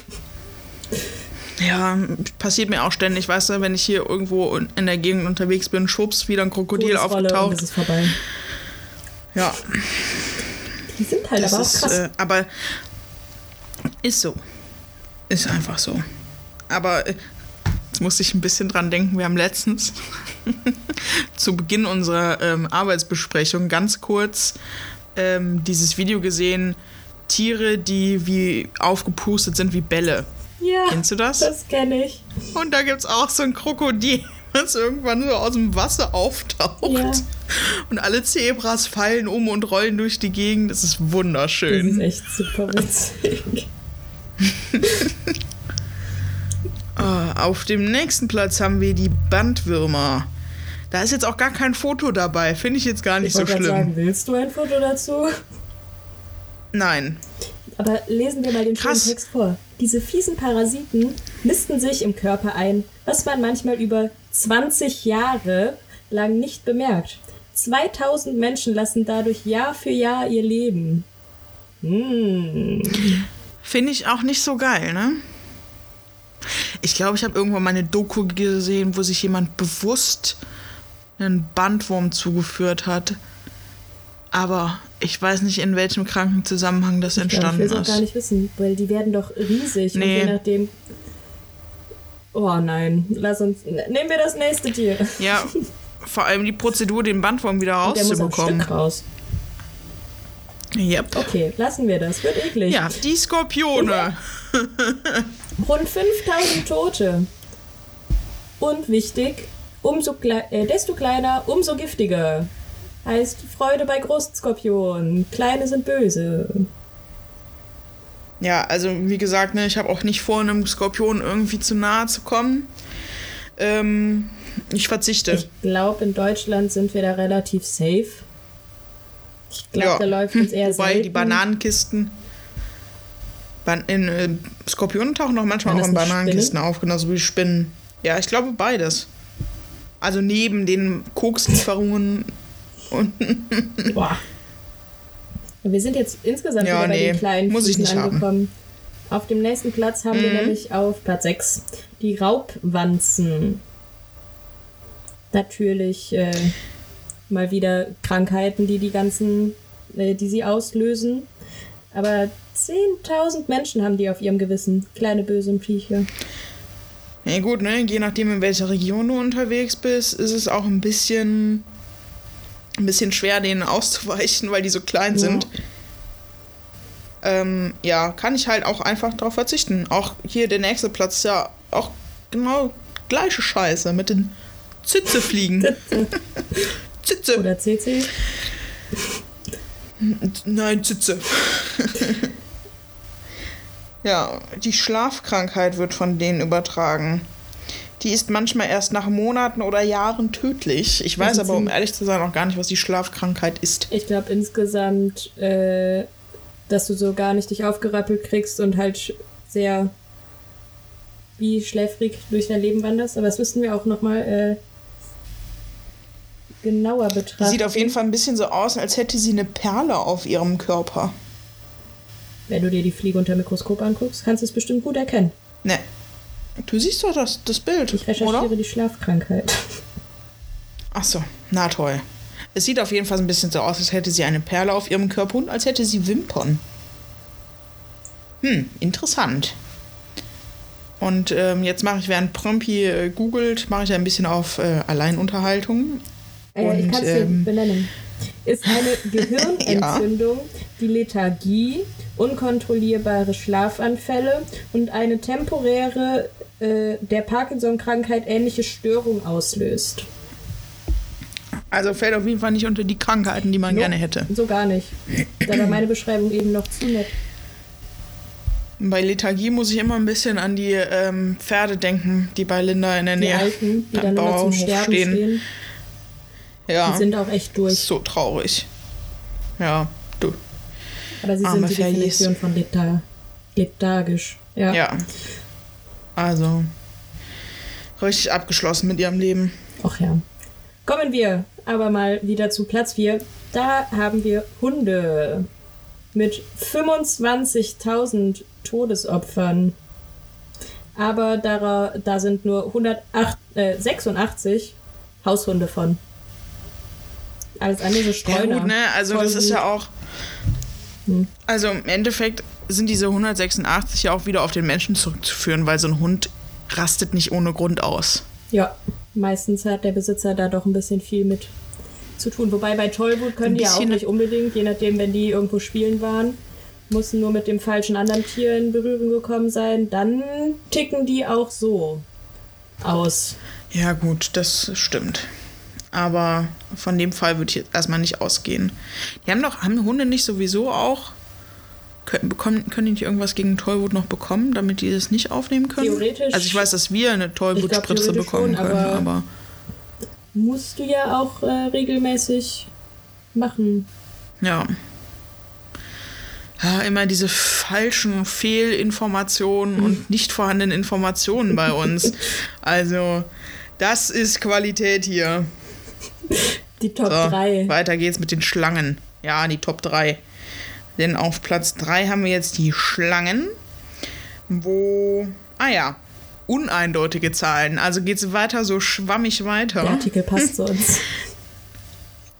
Ja, passiert mir auch ständig, weißt du, wenn ich hier irgendwo in der Gegend unterwegs bin, schwupps, wieder ein Krokodil aufgetaucht. Und ist vorbei. Ja. Die sind halt das aber auch krass. Ist, äh, aber ist so. Ist einfach so. Aber äh, jetzt musste ich ein bisschen dran denken. Wir haben letztens zu Beginn unserer ähm, Arbeitsbesprechung ganz kurz ähm, dieses Video gesehen: Tiere, die wie aufgepustet sind wie Bälle. Ja. Kennst du das? Das kenne ich. Und da gibt es auch so ein Krokodil, das irgendwann so aus dem Wasser auftaucht. Ja. Und alle Zebras fallen um und rollen durch die Gegend. Das ist wunderschön. Das ist echt super witzig. oh, auf dem nächsten Platz haben wir die Bandwürmer. Da ist jetzt auch gar kein Foto dabei. Finde ich jetzt gar nicht ich so schlimm. Sagen, willst du ein Foto dazu? Nein. Aber lesen wir mal den Krass. Text vor. Diese fiesen Parasiten nisten sich im Körper ein, was man manchmal über 20 Jahre lang nicht bemerkt. 2000 Menschen lassen dadurch Jahr für Jahr ihr Leben. Hm. Finde ich auch nicht so geil, ne? Ich glaube, ich habe irgendwann mal eine Doku gesehen, wo sich jemand bewusst einen Bandwurm zugeführt hat. Aber ich weiß nicht, in welchem kranken Zusammenhang das ich entstanden glaub, ich ist. Ich will gar nicht wissen, weil die werden doch riesig. Nee. Und je nachdem. Oh nein, lass uns. Nehmen wir das nächste Tier. Ja, vor allem die Prozedur, den Bandwurm wieder rauszubekommen. Der muss raus. Yep. Okay, lassen wir das. Wird eklig. Ja, die Skorpione. Rund 5000 Tote. Und wichtig, umso kle äh, desto kleiner, umso giftiger. Heißt Freude bei Großskorpionen. Kleine sind böse. Ja, also wie gesagt, ne, ich habe auch nicht vor, einem Skorpion irgendwie zu nahe zu kommen. Ähm, ich verzichte. Ich glaube, in Deutschland sind wir da relativ safe. Ich glaube, ja. da läuft es eher Wobei selten. die Bananenkisten. Ban in äh, Skorpionen tauchen auch manchmal auch in Bananenkisten Spinnen? auf, genauso wie Spinnen. Ja, ich glaube beides. Also neben den Kokslieferungen und. Boah. Wir sind jetzt insgesamt ja, wieder bei nee, den kleinen muss ich nicht angekommen. Haben. Auf dem nächsten Platz haben mhm. wir nämlich auf Platz 6 die Raubwanzen. Natürlich äh, mal wieder Krankheiten, die die ganzen, äh, die sie auslösen. Aber 10.000 Menschen haben die auf ihrem Gewissen. Kleine böse Viecher. Ja gut, ne? Je nachdem, in welcher Region du unterwegs bist, ist es auch ein bisschen, ein bisschen schwer, denen auszuweichen, weil die so klein ja. sind. ähm, ja, kann ich halt auch einfach darauf verzichten. Auch hier der nächste Platz ist ja auch genau gleiche Scheiße mit den Zitzefliegen. Zitze. Oder CC. Nein, Zitze. ja, die Schlafkrankheit wird von denen übertragen. Die ist manchmal erst nach Monaten oder Jahren tödlich. Ich weiß aber, um ehrlich zu sein, auch gar nicht, was die Schlafkrankheit ist. Ich glaube insgesamt, äh, dass du so gar nicht dich aufgerappelt kriegst und halt sehr wie schläfrig durch dein Leben wanderst. Aber das müssten wir auch nochmal äh, genauer betrachten. Sieht auf jeden Fall ein bisschen so aus, als hätte sie eine Perle auf ihrem Körper. Wenn du dir die Fliege unter Mikroskop anguckst, kannst du es bestimmt gut erkennen. Ne. Du siehst doch das, das Bild. Ich recherchiere oder? die Schlafkrankheit. Ach so, na toll. Es sieht auf jeden Fall ein bisschen so aus, als hätte sie eine Perle auf ihrem Körper und als hätte sie Wimpern. Hm, interessant. Und ähm, jetzt mache ich, während Prompi äh, googelt, mache ich ein bisschen auf äh, Alleinunterhaltung. Äh, und, ich kann es ähm, benennen. Ist eine Gehirnentzündung, ja. die Lethargie, unkontrollierbare Schlafanfälle und eine temporäre äh, der Parkinson-Krankheit ähnliche Störung auslöst. Also fällt auf jeden Fall nicht unter die Krankheiten, die man no, gerne hätte. So gar nicht. Da war meine Beschreibung eben noch zu nett. Bei Lethargie muss ich immer ein bisschen an die ähm, Pferde denken, die bei Linda in der die Nähe Alten, die dann immer zum Sterben stehen. stehen. Ja. Die sind auch echt durch. So traurig. Ja, du. Aber sie Arme sind die Definition von Lethar lethargisch. Ja. Ja. Also, richtig abgeschlossen mit ihrem Leben. Ach ja. Kommen wir aber mal wieder zu Platz 4. Da haben wir Hunde mit 25.000 Todesopfern. Aber da, da sind nur 186 äh, Haushunde von. Alles andere so Streuner. Ja gut, ne? Also das ist ja auch... Hm. Also im Endeffekt sind diese 186 ja auch wieder auf den Menschen zurückzuführen, weil so ein Hund rastet nicht ohne Grund aus. Ja, meistens hat der Besitzer da doch ein bisschen viel mit zu tun. Wobei bei Tollwut können die ja auch nicht unbedingt, je nachdem, wenn die irgendwo spielen waren, mussten nur mit dem falschen anderen Tier in Berührung gekommen sein, dann ticken die auch so aus. Ja, gut, das stimmt. Aber von dem Fall würde ich jetzt erstmal nicht ausgehen. Die haben doch, haben Hunde nicht sowieso auch können, bekommen, können die nicht irgendwas gegen Tollwut noch bekommen, damit die das nicht aufnehmen können? Theoretisch. Also ich weiß, dass wir eine Tollwutspritze bekommen schon, können, aber, aber, Musst du ja auch äh, regelmäßig machen. Ja. Ja, immer diese falschen Fehlinformationen und nicht vorhandenen Informationen bei uns. Also, das ist Qualität hier. Die Top so, 3. Weiter geht's mit den Schlangen. Ja, die Top 3. Denn auf Platz 3 haben wir jetzt die Schlangen, wo, ah ja, uneindeutige Zahlen. Also geht es weiter so schwammig weiter. Der Artikel passt zu uns.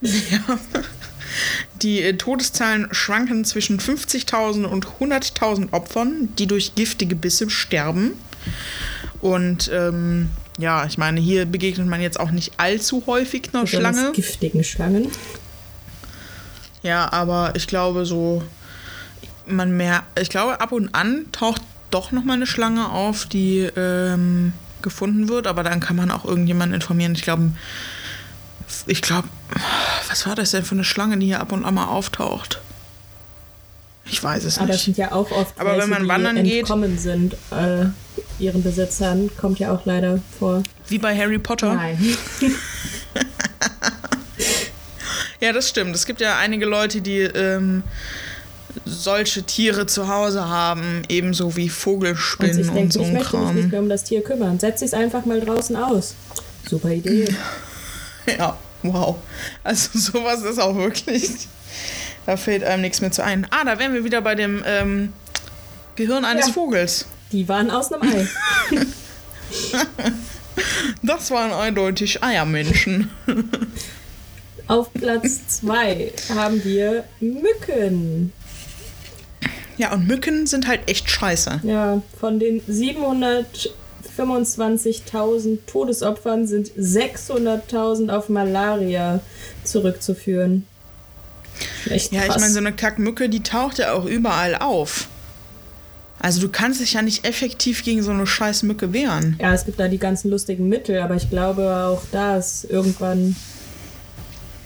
ja. Die äh, Todeszahlen schwanken zwischen 50.000 und 100.000 Opfern, die durch giftige Bisse sterben. Und ähm, ja, ich meine, hier begegnet man jetzt auch nicht allzu häufig einer Schlange. giftigen Schlangen. Ja, aber ich glaube so, man mehr, ich glaube ab und an taucht doch noch mal eine Schlange auf, die ähm, gefunden wird, aber dann kann man auch irgendjemanden informieren. Ich glaube, ich glaube, was war das denn für eine Schlange, die hier ab und an mal auftaucht? Ich weiß es aber nicht. Aber das sind ja auch oft aber welche, wenn man wandern die entkommen sind äh, ihren Besitzern, kommt ja auch leider vor. Wie bei Harry Potter? Nein. Ja, das stimmt. Es gibt ja einige Leute, die ähm, solche Tiere zu Hause haben, ebenso wie Vogelspinnen und, und so ein ich Kram. Ich möchte mich nicht mehr um das Tier kümmern. Setz es einfach mal draußen aus. Super Idee. Ja, wow. Also sowas ist auch wirklich. Da fällt einem nichts mehr zu ein. Ah, da wären wir wieder bei dem ähm, Gehirn eines ja. Vogels. Die waren aus einem Ei. das waren eindeutig Eiermenschen. Auf Platz 2 haben wir Mücken. Ja, und Mücken sind halt echt scheiße. Ja, von den 725.000 Todesopfern sind 600.000 auf Malaria zurückzuführen. Echt ja, krass. ich meine, so eine Kackmücke, die taucht ja auch überall auf. Also du kannst dich ja nicht effektiv gegen so eine scheiß Mücke wehren. Ja, es gibt da die ganzen lustigen Mittel, aber ich glaube auch da ist irgendwann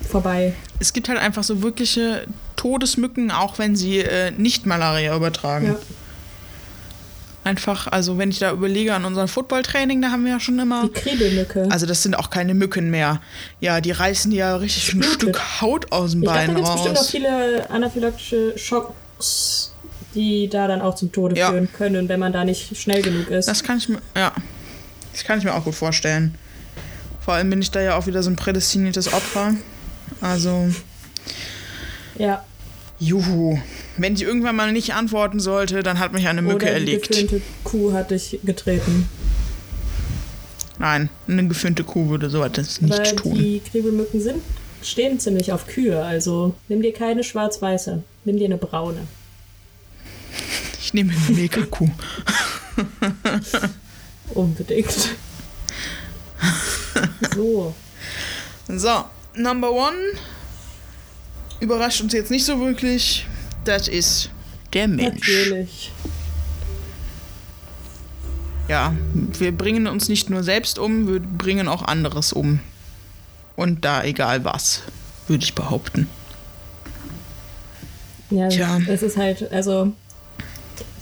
vorbei. Es gibt halt einfach so wirkliche Todesmücken, auch wenn sie äh, nicht Malaria übertragen. Ja. Einfach, also wenn ich da überlege an unserem Footballtraining, da haben wir ja schon immer. Die Kriebelmücke. Also das sind auch keine Mücken mehr. Ja, die reißen ja richtig ein Stück Haut aus dem ich Bein dachte, da raus. Es bestimmt auch viele anaphylaktische Schocks, die da dann auch zum Tode ja. führen können, wenn man da nicht schnell genug ist. Das kann ich mir, ja. Das kann ich mir auch gut vorstellen. Vor allem bin ich da ja auch wieder so ein prädestiniertes Opfer. Also. Ja. Juhu. Wenn ich irgendwann mal nicht antworten sollte, dann hat mich eine Mücke Oder erlegt. Eine geföhnte Kuh hat dich getreten. Nein, eine geföhnte Kuh würde so etwas nicht Weil tun. Die Kriebelmücken sind, stehen ziemlich auf Kühe, also nimm dir keine schwarz-weiße, nimm dir eine braune. Ich nehme eine Mega-Kuh. Unbedingt. so. So, Number One überrascht uns jetzt nicht so wirklich. Das ist der Mensch. Natürlich. Ja, wir bringen uns nicht nur selbst um, wir bringen auch anderes um. Und da egal was, würde ich behaupten. Ja, Tja. es ist halt, also,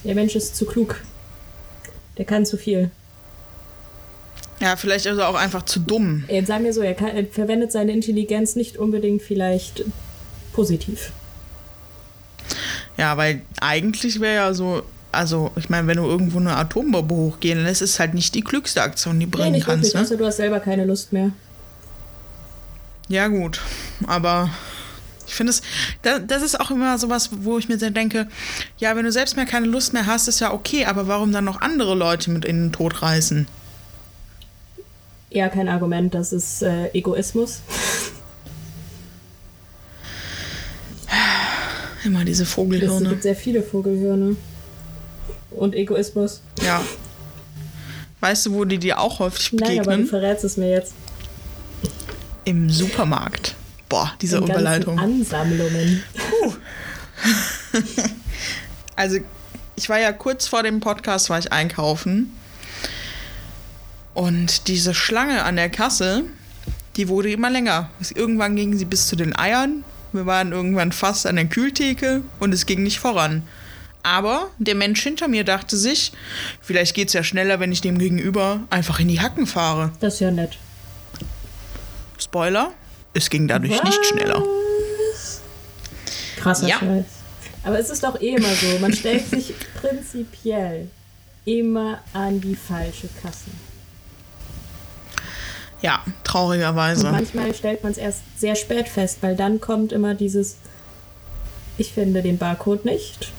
der Mensch ist zu klug. Der kann zu viel. Ja, vielleicht ist er auch einfach zu dumm. Jetzt sagen wir so, er, kann, er verwendet seine Intelligenz nicht unbedingt vielleicht positiv. Ja, weil eigentlich wäre ja so, also ich meine, wenn du irgendwo eine Atombombe hochgehen lässt, ist halt nicht die klügste Aktion, die bringen nee, nicht kannst. Wirklich, ne? außer du hast selber keine Lust mehr. Ja, gut. Aber ich finde es, das, das, ist auch immer sowas, wo ich mir denke, ja, wenn du selbst mehr keine Lust mehr hast, ist ja okay, aber warum dann noch andere Leute mit in den Tod reißen? Ja, kein Argument, das ist äh, Egoismus. Immer diese Vogelhirne. Es gibt sehr viele Vogelhirne. Und Egoismus. Ja. Weißt du, wo die dir auch häufig begegnen? Nein, aber du verrätst es mir jetzt. Im Supermarkt. Boah, diese In Überleitung. Ansammlungen. Puh. also, ich war ja kurz vor dem Podcast, war ich einkaufen. Und diese Schlange an der Kasse, die wurde immer länger. Irgendwann ging sie bis zu den Eiern wir waren irgendwann fast an der Kühltheke und es ging nicht voran. Aber der Mensch hinter mir dachte sich, vielleicht geht es ja schneller, wenn ich dem gegenüber einfach in die Hacken fahre. Das ist ja nett. Spoiler, es ging dadurch Was? nicht schneller. Krasser ja. Scheiß. Aber es ist doch eh immer so, man stellt sich prinzipiell immer an die falsche Kasse. Ja, traurigerweise. Und manchmal stellt man es erst sehr spät fest, weil dann kommt immer dieses, ich finde den Barcode nicht.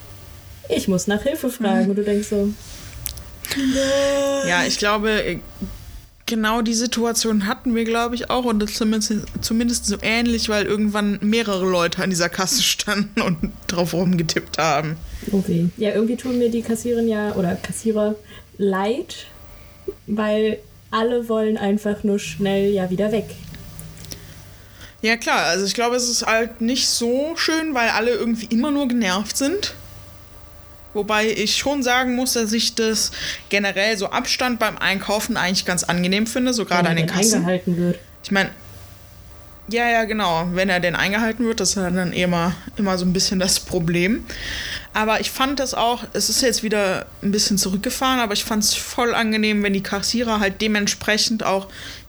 Ich muss nach Hilfe fragen. Mhm. Und du denkst so. Ja, ich glaube, genau die Situation hatten wir, glaube ich, auch. Und das zumindest, zumindest so ähnlich, weil irgendwann mehrere Leute an dieser Kasse standen und drauf rumgetippt haben. Okay. Ja, irgendwie tun mir die Kassiererin ja oder Kassierer leid, weil alle wollen einfach nur schnell ja wieder weg. Ja klar, also ich glaube, es ist halt nicht so schön, weil alle irgendwie immer nur genervt sind. Wobei ich schon sagen muss, dass ich das generell so Abstand beim Einkaufen eigentlich ganz angenehm finde, so gerade an den Kassen. eingehalten wird. Ich meine, ja, ja, genau. Wenn er denn eingehalten wird, das ist dann immer, immer so ein bisschen das Problem. Aber ich fand das auch, es ist jetzt wieder ein bisschen zurückgefahren, aber ich fand es voll angenehm, wenn die Kassierer halt dementsprechend auch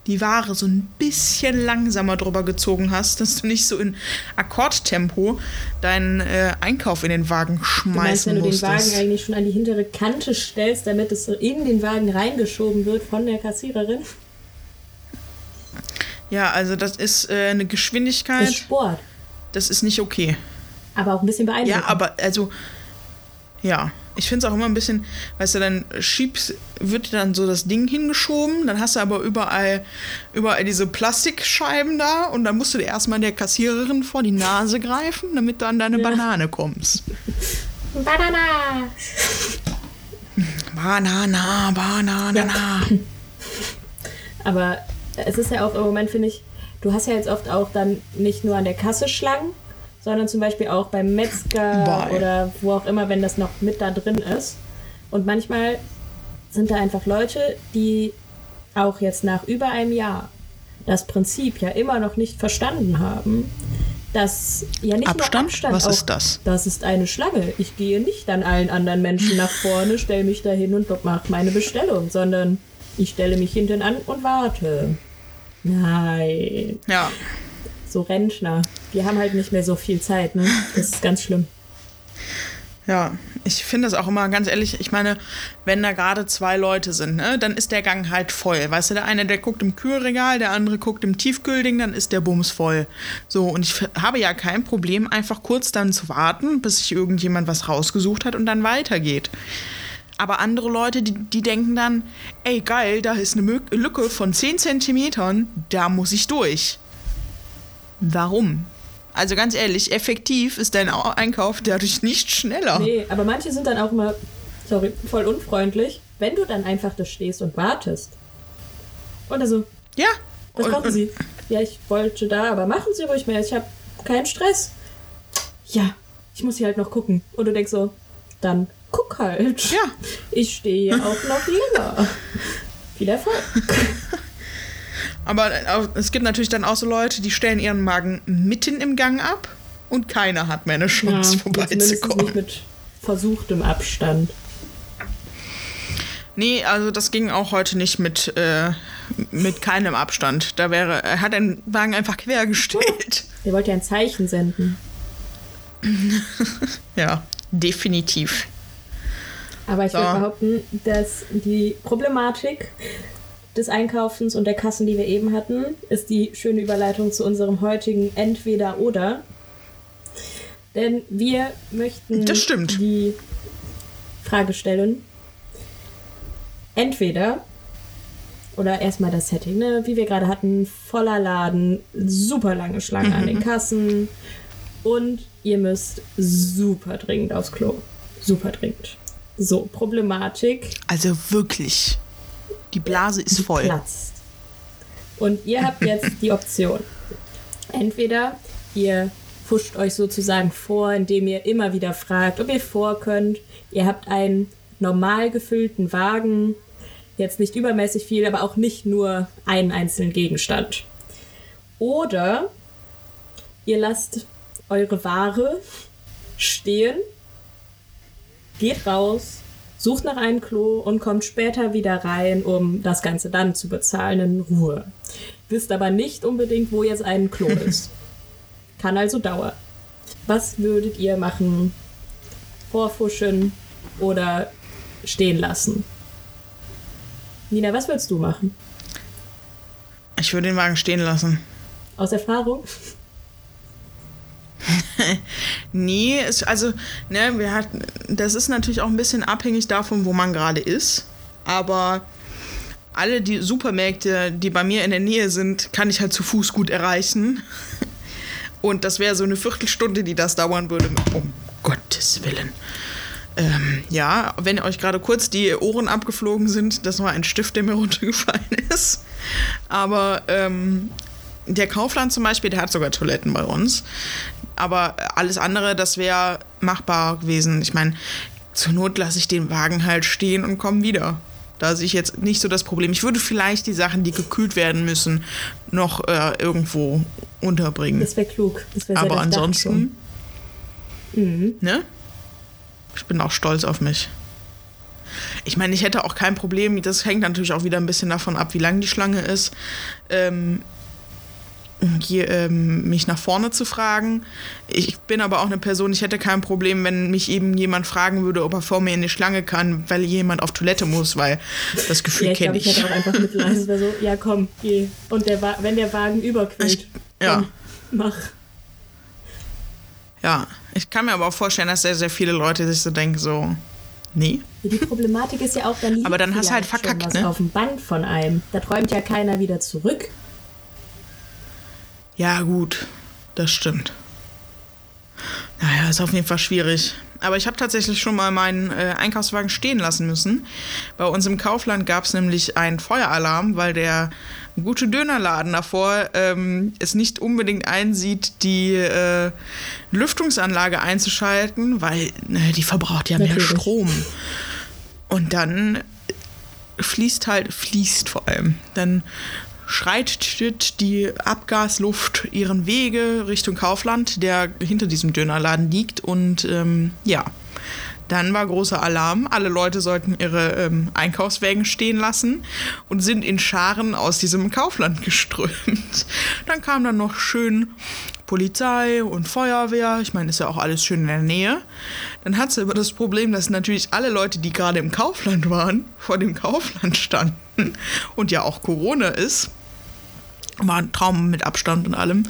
die Ware so ein bisschen langsamer drüber gezogen hast, dass du nicht so in Akkordtempo deinen äh, Einkauf in den Wagen schmeißen du meinst, wenn du musstest. den Wagen eigentlich schon an die hintere Kante stellst, damit es in den Wagen reingeschoben wird von der Kassiererin? Ja, also das ist äh, eine Geschwindigkeit. Das ist Sport. Das ist nicht okay. Aber auch ein bisschen beeindruckend. Ja, aber also, ja. Ich finde es auch immer ein bisschen, weißt du, dann schiebst, wird dann so das Ding hingeschoben, dann hast du aber überall, überall diese Plastikscheiben da und dann musst du dir erstmal der Kassiererin vor die Nase greifen, damit du an deine ja. Banane kommst. Banana! Banana, Banana. Ja. Aber es ist ja auch im Moment, finde ich, du hast ja jetzt oft auch dann nicht nur an der Kasse Schlangen, sondern zum Beispiel auch beim Metzger Bye. oder wo auch immer, wenn das noch mit da drin ist. Und manchmal sind da einfach Leute, die auch jetzt nach über einem Jahr das Prinzip ja immer noch nicht verstanden haben, dass ja nicht Abstand? nur Abstand Was auch, ist das? Das ist eine Schlange. Ich gehe nicht an allen anderen Menschen nach vorne, stelle mich dahin und mache meine Bestellung, sondern ich stelle mich hinten an und warte. Nein. Ja. So Rentner. Die haben halt nicht mehr so viel Zeit, ne? Das ist ganz schlimm. Ja, ich finde es auch immer ganz ehrlich, ich meine, wenn da gerade zwei Leute sind, ne, dann ist der Gang halt voll. Weißt du, der eine, der guckt im Kühlregal, der andere guckt im Tiefkühlding, dann ist der Bums voll. So, und ich habe ja kein Problem, einfach kurz dann zu warten, bis sich irgendjemand was rausgesucht hat und dann weitergeht. Aber andere Leute, die, die denken dann, ey geil, da ist eine Lücke von 10 Zentimetern, da muss ich durch. Warum? Also ganz ehrlich, effektiv ist dein Au- Einkauf dadurch nicht schneller. Nee, aber manche sind dann auch immer, sorry, voll unfreundlich, wenn du dann einfach da stehst und wartest. Und also, Ja. was Und- brauchen Sie? Ja, ich wollte da, aber machen Sie ruhig mehr. Ich habe keinen Stress. Ja, ich muss hier halt noch gucken. Und du denkst so, dann guck halt. Ja. Ich stehe auch noch länger. Viel Erfolg. Aber äh, es gibt natürlich dann auch so Leute, die stellen ihren Magen mitten im Gang ab und keiner hat mehr eine Ja, Chance, nicht vorbeizukommen. mit versuchtem Abstand. Nee, also das ging auch heute nicht mit, äh, mit keinem Abstand. Da wäre, er hat den Wagen einfach quergestellt. Der wollte ja ein Zeichen senden. Ja, definitiv. Aber ich So. würde behaupten, dass die Problematik des Einkaufens und der Kassen, die wir eben hatten, ist die schöne Überleitung zu unserem heutigen Entweder-Oder. Denn wir möchten Das stimmt. die Frage stellen, entweder oder erstmal das Setting, ne? wie wir gerade hatten, voller Laden, super lange Schlange an den Kassen und ihr müsst super dringend aufs Klo. Super dringend. So, Problematik Also wirklich. Die Blase ist voll. platzt. Und ihr habt jetzt die Option. Entweder ihr fuscht euch sozusagen vor, indem ihr immer wieder fragt, ob ihr vor könnt. Ihr habt einen normal gefüllten Wagen, jetzt nicht übermäßig viel, aber auch nicht nur einen einzelnen Gegenstand. Oder ihr lasst eure Ware stehen, geht raus, sucht nach einem Klo und kommt später wieder rein, um das Ganze dann zu bezahlen in Ruhe. Wisst aber nicht unbedingt, wo jetzt ein Klo ist. Kann also dauern. Was würdet ihr machen? Vorfuschen oder stehen lassen? Nina, was würdest du machen? Ich würde den Wagen stehen lassen. Aus Erfahrung? Nee, es, also, ne, wir hatten, das ist natürlich auch ein bisschen abhängig davon, wo man gerade ist. Aber alle die Supermärkte, die bei mir in der Nähe sind, kann ich halt zu Fuß gut erreichen. Und das wäre so eine Viertelstunde, die das dauern würde. Um Gottes Willen. Ähm, ja, wenn euch gerade kurz die Ohren abgeflogen sind, das war ein Stift, der mir runtergefallen ist. Aber ähm, der Kaufland zum Beispiel, der hat sogar Toiletten bei uns. Aber alles andere, das wäre machbar gewesen. Ich meine, zur Not lasse ich den Wagen halt stehen und komme wieder. Da sehe ich jetzt nicht so das Problem. Ich würde vielleicht die Sachen, die gekühlt werden müssen, noch äh, irgendwo unterbringen. Das wäre klug. Das wär sehr Aber ansonsten, schon. ne? Ich bin auch stolz auf mich. Ich meine, ich hätte auch kein Problem, das hängt natürlich auch wieder ein bisschen davon ab, wie lang die Schlange ist, ähm, hier, ähm, mich nach vorne zu fragen. Ich bin aber auch eine Person, ich hätte kein Problem, wenn mich eben jemand fragen würde, ob er vor mir in die Schlange kann, weil jemand auf Toilette muss, weil das Gefühl Ja, kenne ich ich. hätte auch einfach Mitleid. Es wäre so, ja komm, geh. Und der Wa wenn der Wagen überquillt, Ich- ja. mach. Ja, ich kann mir aber auch vorstellen, dass sehr, sehr viele Leute sich so denken, so, nee. Die Problematik ist ja auch, dann liegt Aber dann hast du halt verkackt, ne? auf dem Band von einem. Da träumt ja keiner wieder zurück. Ja, gut, das stimmt. Naja, ist auf jeden Fall schwierig. Aber ich habe tatsächlich schon mal meinen äh, Einkaufswagen stehen lassen müssen. Bei uns im Kaufland gab es nämlich einen Feueralarm, weil der gute Dönerladen davor ähm, es nicht unbedingt einsieht, die äh, Lüftungsanlage einzuschalten, weil ne, die verbraucht ja Natürlich. mehr Strom. Und dann fließt halt, fließt vor allem. Dann schreitet die Abgasluft ihren Wege Richtung Kaufland, der hinter diesem Dönerladen liegt. Und ähm, ja, dann war großer Alarm. Alle Leute sollten ihre ähm, Einkaufswägen stehen lassen und sind in Scharen aus diesem Kaufland geströmt. Dann kam dann noch schön Polizei und Feuerwehr. Ich meine, ist ja auch alles schön in der Nähe. Dann hat sie aber das Problem, dass natürlich alle Leute, die gerade im Kaufland waren, vor dem Kaufland standen und ja auch Corona ist war ein Traum mit Abstand und allem.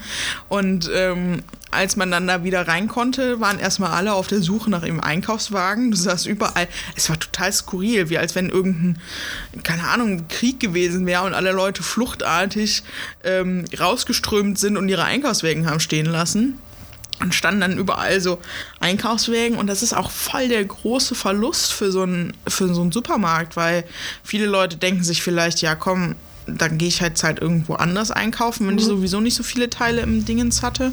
Und ähm, als man dann da wieder rein konnte, waren erstmal alle auf der Suche nach ihrem Einkaufswagen. Du saßt überall. Es war total skurril, wie als wenn irgendein, keine Ahnung, Krieg gewesen wäre und alle Leute fluchtartig ähm, rausgeströmt sind und ihre Einkaufswagen haben stehen lassen. Und standen dann überall so Einkaufswägen und das ist auch voll der große Verlust für so einen, für so einen Supermarkt, weil viele Leute denken sich vielleicht, ja komm, dann gehe ich halt halt irgendwo anders einkaufen, wenn mhm. ich sowieso nicht so viele Teile im Dingens hatte.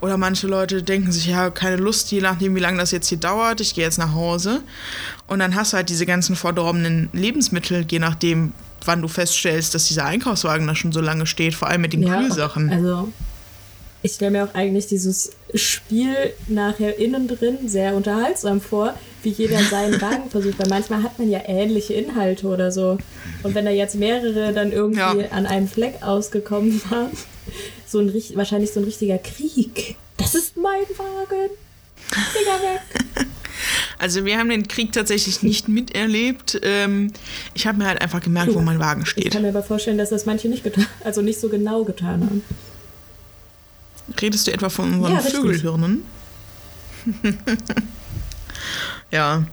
Oder manche Leute denken sich, ja, keine Lust, je nachdem, wie lange das jetzt hier dauert, ich gehe jetzt nach Hause. Und dann hast du halt diese ganzen verdorbenen Lebensmittel, je nachdem, wann du feststellst, dass dieser Einkaufswagen da schon so lange steht, vor allem mit den ja, Kühlsachen. Also ich stelle mir auch eigentlich dieses Spiel nachher innen drin sehr unterhaltsam vor, wie jeder seinen Wagen versucht, weil manchmal hat man ja ähnliche Inhalte oder so. Und wenn da jetzt mehrere dann irgendwie ja. an einem Fleck ausgekommen waren, so ein, wahrscheinlich so ein richtiger Krieg. Das ist mein Wagen. Finger weg. Also wir haben den Krieg tatsächlich nicht miterlebt. Ähm, ich habe mir halt einfach gemerkt, wo mein Wagen steht. Ich kann mir aber vorstellen, dass das manche nicht getan, also nicht so genau getan haben. Redest du etwa von unseren ja, Vögelhirnen? ja,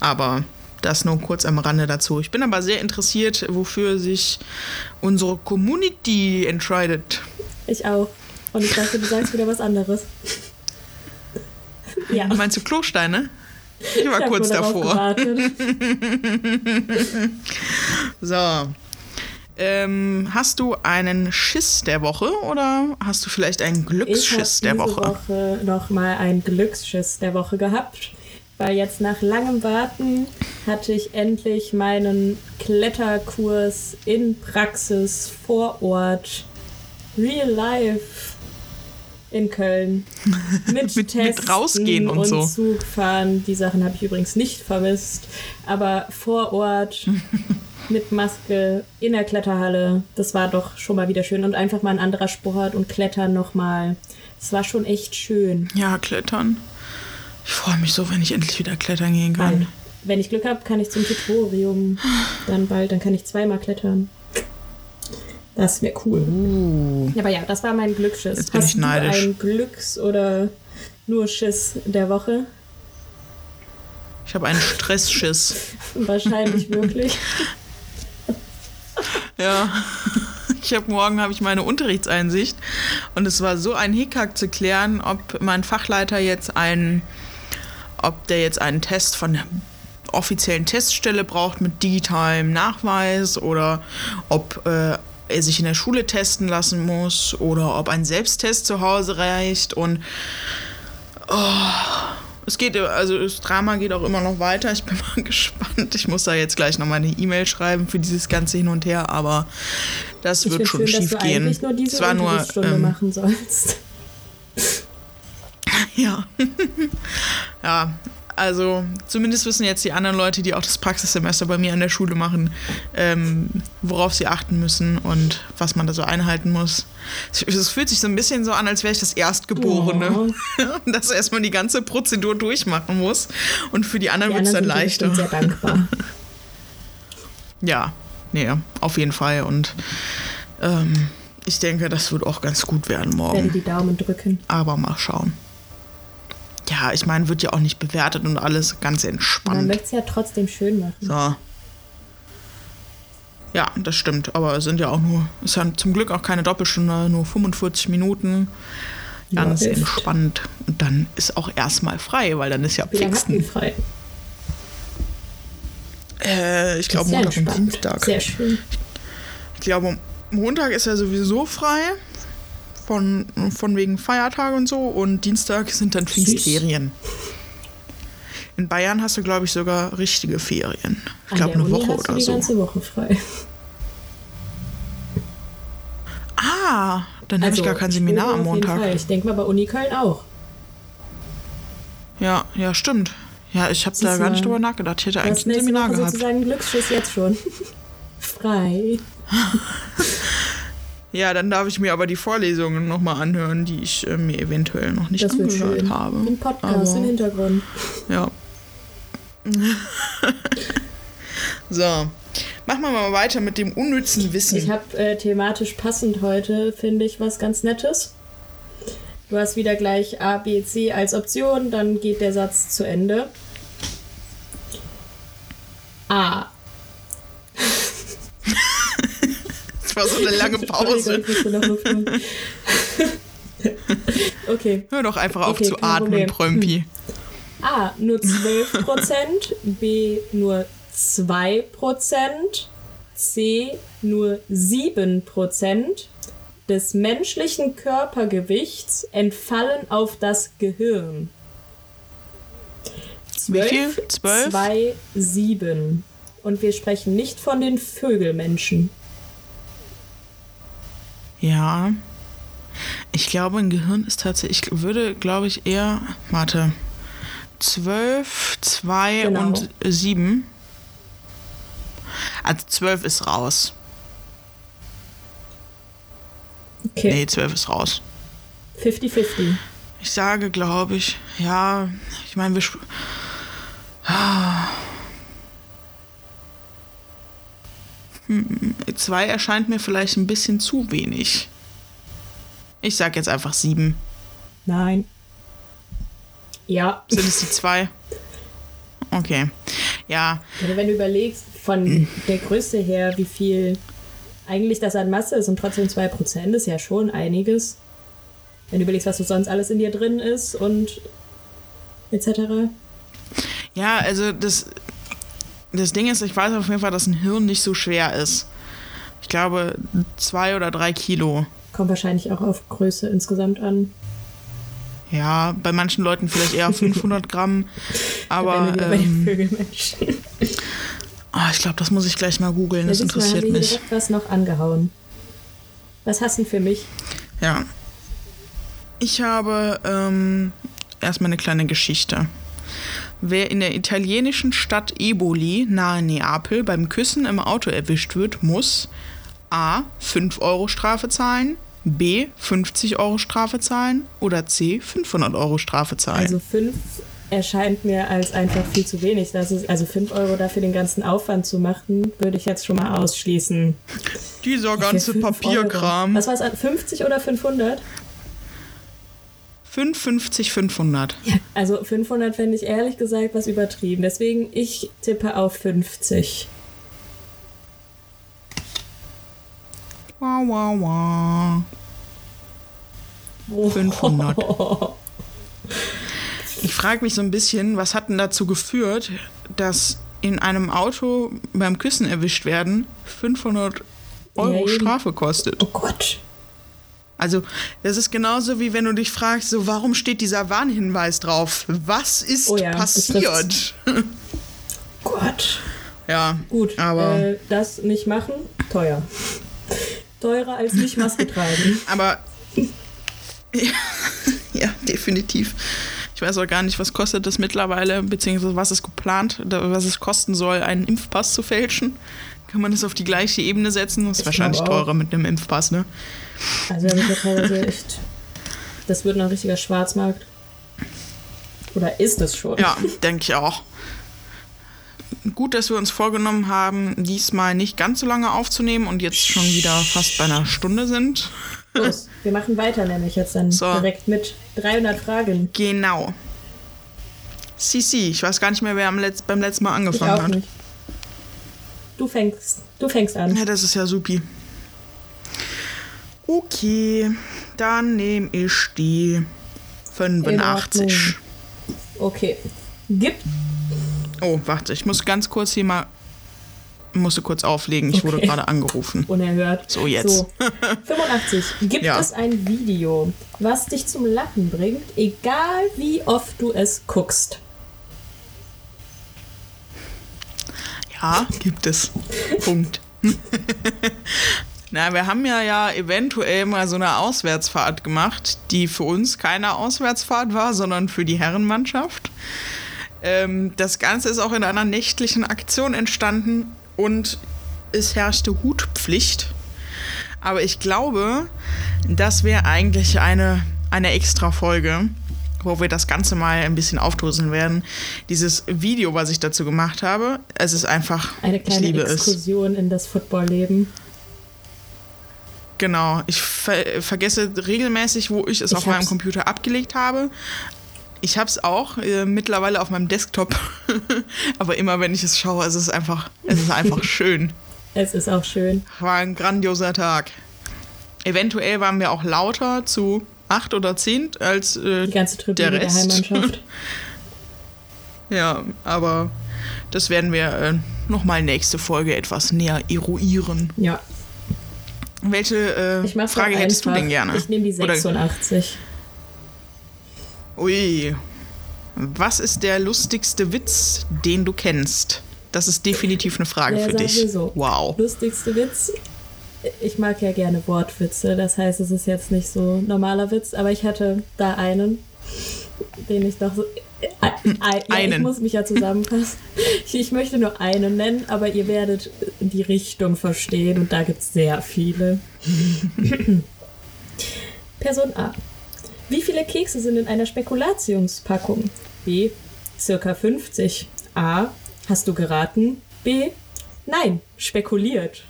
aber das nur kurz am Rande dazu. Ich bin aber sehr interessiert, wofür sich unsere Community entscheidet. Ich auch. Und ich dachte, du sagst wieder was anderes. ja. Meinst du Klosteine? Ich war ich kurz davor. so, ähm, hast du einen Schiss der Woche oder hast du vielleicht einen Glücksschiss der Woche? Ich habe diese Woche nochmal einen Glücksschiss der Woche gehabt, weil jetzt nach langem Warten hatte ich endlich meinen Kletterkurs in Praxis vor Ort, real life in Köln. Mit, mit, mit rausgehen und, und so. Zugfahren. Die Sachen habe ich übrigens nicht vermisst. Aber vor Ort mit Maske in der Kletterhalle. Das war doch schon mal wieder schön. Und einfach mal ein anderer Sport und Klettern nochmal. Es war schon echt schön. Ja, Klettern. Ich freue mich so, wenn ich endlich wieder klettern gehen kann. Bald. Wenn ich Glück habe, kann ich zum Tutorium dann bald. Dann kann ich zweimal klettern. Das wäre cool. Uh. Aber ja, das war mein Glücksschiss. Jetzt bin Hast ich neidisch. Du ein Glücks- oder nur Schiss der Woche? Ich habe einen Stressschiss. Wahrscheinlich wirklich. Ja. Ich habe morgen habe ich meine Unterrichtseinsicht und es war so ein Hickhack zu klären, ob mein Fachleiter jetzt einen, ob der jetzt einen Test von der offiziellen Teststelle braucht mit digitalem Nachweis oder ob äh, er sich in der Schule testen lassen muss oder ob ein Selbsttest zu Hause reicht und oh, es geht, also das Drama geht auch immer noch weiter. Ich bin mal gespannt. Ich muss da jetzt gleich noch mal eine E-Mail schreiben für dieses ganze Hin und Her, aber das ich wird schon schön, schief gehen. Eigentlich nur diese es war nur ähm, machen sollst. ja. ja, also zumindest wissen jetzt die anderen Leute, die auch das Praxissemester bei mir an der Schule machen, ähm, worauf sie achten müssen und was man da so einhalten muss. Es fühlt sich so ein bisschen so an, als wäre ich das Erstgeborene. Oh. dass erstmal die ganze Prozedur durchmachen muss. Und für die anderen wird es dann leichter. Sehr dankbar. ja, nee, auf jeden Fall. Und ähm, ich denke, das wird auch ganz gut werden morgen. Ich werde die Daumen drücken. Aber mal schauen ja, ich meine, wird ja auch nicht bewertet und alles ganz entspannt. Man möchte es ja trotzdem schön machen. So. Ja, das stimmt. Aber es sind ja auch nur, es ja zum Glück auch keine Doppelstunde, nur 45 Minuten. Ganz ja, entspannt. Und dann ist auch erstmal frei, weil dann ist ja Wie Pfingsten. frei? Äh, ich glaube Montag und Dienstag. Sehr schön. Ich glaube, Montag ist ja sowieso frei. Von, von wegen Feiertag und so. Und Dienstag sind dann Pfingstferien. In Bayern hast du, glaube ich, sogar richtige Ferien. Ich glaube, eine Woche oder die so. die ganze Woche frei. Ah, dann also, habe ich gar kein Seminar am Montag. Ich denke mal bei Uni Köln auch. Ja, ja, stimmt. Ja, ich habe da gar nicht drüber nachgedacht. Ich hätte eigentlich ein Seminar Woche gehabt. sozusagen Glücksschiss jetzt schon. Frei. ja, dann darf ich mir aber die Vorlesungen nochmal anhören, die ich äh, mir eventuell noch nicht das angehört habe. Ein Podcast aber, im Hintergrund. Ja. so. Machen wir mal weiter mit dem unnützen Wissen. Ich habe äh, thematisch passend heute, finde ich, was ganz Nettes. Du hast wieder gleich A, B, C als Option, dann geht der Satz zu Ende. A. war so eine lange Pause. okay. Hör doch einfach auf okay, zu atmen, Prömpi. A. Nur 12%, B. Nur 2%, C. Nur 7%, des menschlichen Körpergewichts entfallen auf das Gehirn. 12, Wie viel? 12? 2, 7. Und wir sprechen nicht von den Vögelmenschen. Ja. Ich glaube, ein Gehirn ist tatsächlich, ich würde, glaube ich, eher, warte, 12, 2 genau. und 7. Also 12 ist raus. Okay. Nee, 12 ist raus. 50-50. Ich sage, glaube ich, ja, ich meine, wir. Ah. Hm, zwei erscheint mir vielleicht ein bisschen zu wenig. Ich sage jetzt einfach sieben. Nein. Ja. Sind es die zwei? Okay. Ja. Also wenn du überlegst, von der Größe her, wie viel eigentlich das an Masse ist und trotzdem 2% ist ja schon einiges. Wenn du überlegst, was so sonst alles in dir drin ist und etc. Ja, also das, das Ding ist, ich weiß auf jeden Fall, dass ein Hirn nicht so schwer ist. Ich glaube, zwei oder drei Kilo. Kommt wahrscheinlich auch auf Größe insgesamt an. Ja, bei manchen Leuten vielleicht eher 500 Gramm. Aber. Ähm, Vögelmenschen. Oh, ich glaube, das muss ich gleich mal googeln. Das interessiert mal, mich. Ich was noch angehauen. Was hast du für mich? Ja. Ich habe ähm, erstmal eine kleine Geschichte. Wer in der italienischen Stadt Eboli nahe Neapel beim Küssen im Auto erwischt wird, muss A. 5 Euro Strafe zahlen, B. 50 Euro Strafe zahlen oder C. 500 Euro Strafe zahlen. Also 5 erscheint mir als einfach viel zu wenig. Das ist, also 5 Euro dafür den ganzen Aufwand zu machen, würde ich jetzt schon mal ausschließen. Dieser ganze Papierkram. Euro. Was war es, 50 oder 500? 550, 500. Ja, also 500 fände ich ehrlich gesagt was übertrieben. Deswegen, ich tippe auf 50. Wow, wow, wow. 500. Ich frage mich so ein bisschen, was hat denn dazu geführt, dass in einem Auto beim Küssen erwischt werden 500 Euro ja, Strafe kostet? Oh Gott. Also, das ist genauso wie wenn du dich fragst, so warum steht dieser Warnhinweis drauf? Was ist oh ja, passiert? Gott. Ja. Gut, aber äh, das nicht machen, teuer. Teurer als nicht Maske tragen. aber ja, ja, definitiv. Ich weiß auch gar nicht, was kostet das mittlerweile, beziehungsweise was ist geplant, was es kosten soll, einen Impfpass zu fälschen. Kann man das auf die gleiche Ebene setzen? Das ist ich wahrscheinlich teurer mit einem Impfpass, ne? Also das ist teilweise echt. Das wird ein richtiger Schwarzmarkt. Oder ist es schon? Ja, denke ich auch. Gut, dass wir uns vorgenommen haben, diesmal nicht ganz so lange aufzunehmen und jetzt schon wieder fast bei einer Stunde sind. Los, wir machen weiter nämlich jetzt dann so. direkt mit 300 Fragen. Genau. Sisi, ich weiß gar nicht mehr, wer am Letz beim letzten Mal angefangen ich auch hat. Nicht. Du fängst, du fängst an. Ja, das ist ja supi. Okay, Dann nehme ich die 85. Okay. Gibt. Oh, warte, ich muss ganz kurz hier mal. Musste kurz auflegen, ich okay. wurde gerade angerufen. Unerhört. So, jetzt. So. 85. Gibt ja. es ein Video, was dich zum Lachen bringt, egal wie oft du es guckst? Ja, gibt es. Punkt. Na, wir haben ja ja eventuell mal so eine Auswärtsfahrt gemacht, die für uns keine Auswärtsfahrt war, sondern für die Herrenmannschaft. Ähm, das Ganze ist auch in einer nächtlichen Aktion entstanden und es herrschte Hutpflicht. Aber ich glaube, das wäre eigentlich eine, eine extra Folge, wo wir das Ganze mal ein bisschen aufdröseln werden. Dieses Video, was ich dazu gemacht habe, es ist einfach. Eine kleine ich liebe Exkursion es. in das Footballleben. Genau. Ich ver vergesse regelmäßig, wo ich es ich auf meinem Computer abgelegt habe. Ich habe es auch äh, mittlerweile auf meinem Desktop. Aber immer wenn ich es schaue, es ist einfach, es ist einfach schön. Es ist auch schön. War ein grandioser Tag. Eventuell waren wir auch lauter zu acht oder zehn als äh, Die ganze Tribüne der, Rest. der Heimmannschaft. ja, aber das werden wir äh, nochmal nächste Folge etwas näher eruieren. Ja, welche äh, Frage hättest du denn gerne? Ich nehme die 86. Oder? Ui. Was ist der lustigste Witz, den du kennst? Das ist definitiv eine Frage ja, für dich. So. Wow. Lustigste Witz. Ich mag ja gerne Wortwitze, das heißt, es ist jetzt nicht so normaler Witz, aber ich hatte da einen, den ich noch so einen. ich muss mich ja zusammenfassen. Ich, ich, möchte nur einen nennen, aber ihr werdet die Richtung verstehen und da gibt es sehr viele. Person A. Wie viele Kekse sind in einer Spekulationspackung? B. Circa 50. A. Hast du geraten? B. Nein, spekuliert.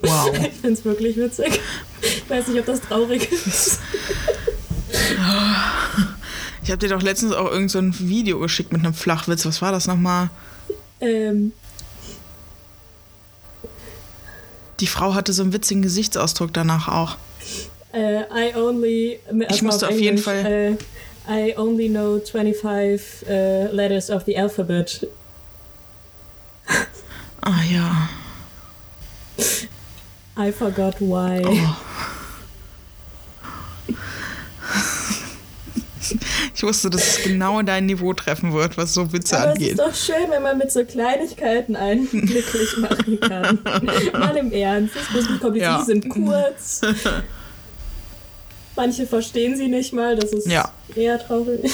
Wow. ich finde es wirklich witzig. Ich weiß nicht, ob das traurig ist. Ich habe dir doch letztens auch irgend so ein Video geschickt mit einem Flachwitz. Was war das nochmal? Ähm. Die Frau hatte so einen witzigen Gesichtsausdruck danach auch. Uh, I only. Ich musste auf English, jeden Fall. Uh, I only know 25 uh, letters of the alphabet. Ah ja. I forgot why. Oh. Ich wusste, dass es genau dein Niveau treffen wird, was so Witze Aber angeht. Es ist doch schön, wenn man mit so Kleinigkeiten einen glücklich machen kann. Mal im Ernst. Es muss nicht kompliziert. Ja. Die sind kurz. Manche verstehen sie nicht mal. Das ist ja. eher traurig.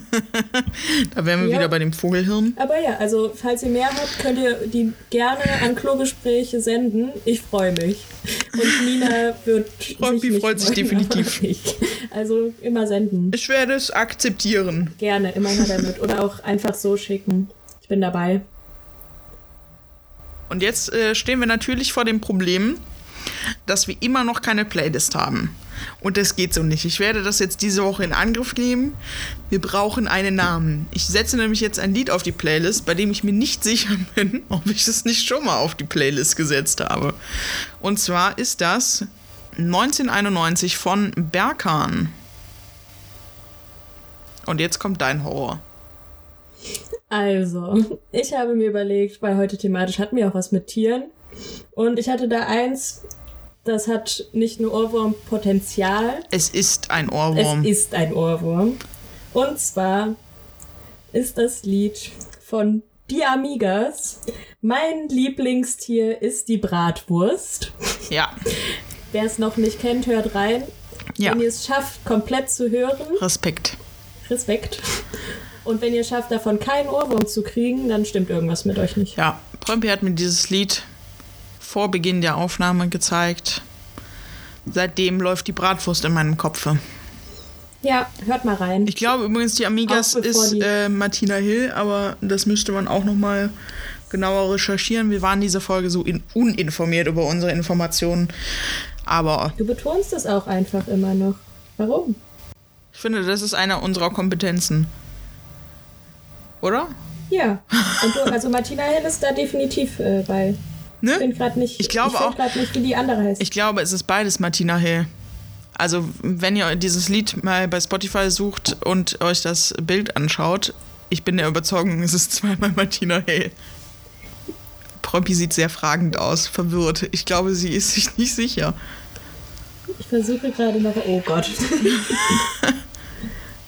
da wären wir ja. wieder bei dem Vogelhirn. Aber ja, also falls ihr mehr habt, könnt ihr die gerne an Klogespräche senden. Ich freue mich. Und Nina wird. Rompi freut sich definitiv. Also immer senden. Ich werde es akzeptieren. Gerne, immer her damit. Oder auch einfach so schicken. Ich bin dabei. Und jetzt äh, stehen wir natürlich vor dem Problem, dass wir immer noch keine Playlist haben. Und das geht so nicht. Ich werde das jetzt diese Woche in Angriff nehmen. Wir brauchen einen Namen. Ich setze nämlich jetzt ein Lied auf die Playlist, bei dem ich mir nicht sicher bin, ob ich es nicht schon mal auf die Playlist gesetzt habe. Und zwar ist das 1991 von Berkan. Und jetzt kommt dein Horror. Also, ich habe mir überlegt, weil heute thematisch hatten wir auch was mit Tieren. Und ich hatte da eins, das hat nicht nur Ohrwurmpotenzial. Es ist ein Ohrwurm. Es ist ein Ohrwurm. Und zwar ist das Lied von Die Amigas. Mein Lieblingstier ist die Bratwurst. Ja. Wer es noch nicht kennt, hört rein. Ja. Wenn ihr es schafft, komplett zu hören. Respekt. Respekt. Und wenn ihr schafft, davon keinen Ohrwurm zu kriegen, dann stimmt irgendwas mit euch nicht. Ja, Prömpi hat mir dieses Lied vor Beginn der Aufnahme gezeigt. Seitdem läuft die Bratwurst in meinem Kopfe. Ja, hört mal rein. Ich glaube übrigens, die Amigas ist äh, Martina Hill, aber das müsste man auch noch mal genauer recherchieren. Wir waren diese Folge so uninformiert über unsere Informationen, aber... Du betonst es auch einfach immer noch. Warum? Ich finde, das ist eine unserer Kompetenzen. Oder? Ja. Du, also Martina Hill ist da definitiv äh, bei. Ne? Ich bin gerade nicht, ich glaube ich auch, nicht, wie die andere heißt. Ich glaube, es ist beides Martina Hill. Also, wenn ihr dieses Lied mal bei Spotify sucht und euch das Bild anschaut, ich bin der Überzeugung, es ist zweimal Martina Hill. Propi sieht sehr fragend aus, verwirrt. Ich glaube, sie ist sich nicht sicher. Ich versuche gerade noch. Oh Gott.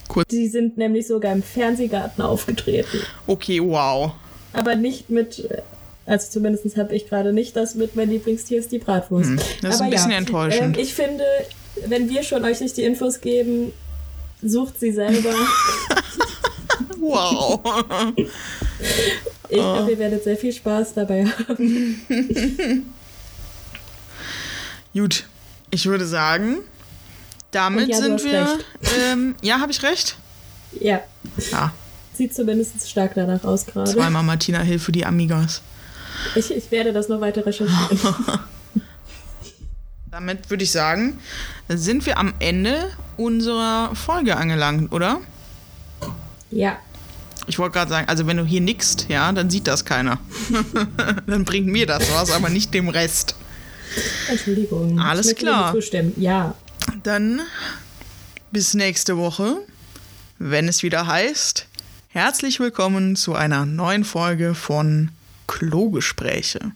Kurz. Die sind nämlich sogar im Fernsehgarten aufgetreten. Okay, wow. Aber nicht mit. Also zumindest habe ich gerade nicht das mit mein Lieblingstier ist die Bratwurst. Hm, das ist Aber ein bisschen ja, enttäuschend. Ähm, ich finde, wenn wir schon euch nicht die Infos geben, sucht sie selber. wow. Ich glaube, ihr werdet sehr viel Spaß dabei haben. Gut, ich würde sagen, damit ja, sind wir. Ähm, ja, habe ich recht? Ja. Ja. Sieht zumindest stark danach aus gerade. Zweimal Martina Hill für die Amigas. Ich, ich werde das noch weiter recherchieren. Damit würde ich sagen, sind wir am Ende unserer Folge angelangt, oder? Ja. Ich wollte gerade sagen, also wenn du hier nickst, ja, dann sieht das keiner. dann bringt mir das was, aber nicht dem Rest. Entschuldigung. Alles ich klar. Zustimmen. Ja. Dann bis nächste Woche, wenn es wieder heißt, herzlich willkommen zu einer neuen Folge von Klogespräche.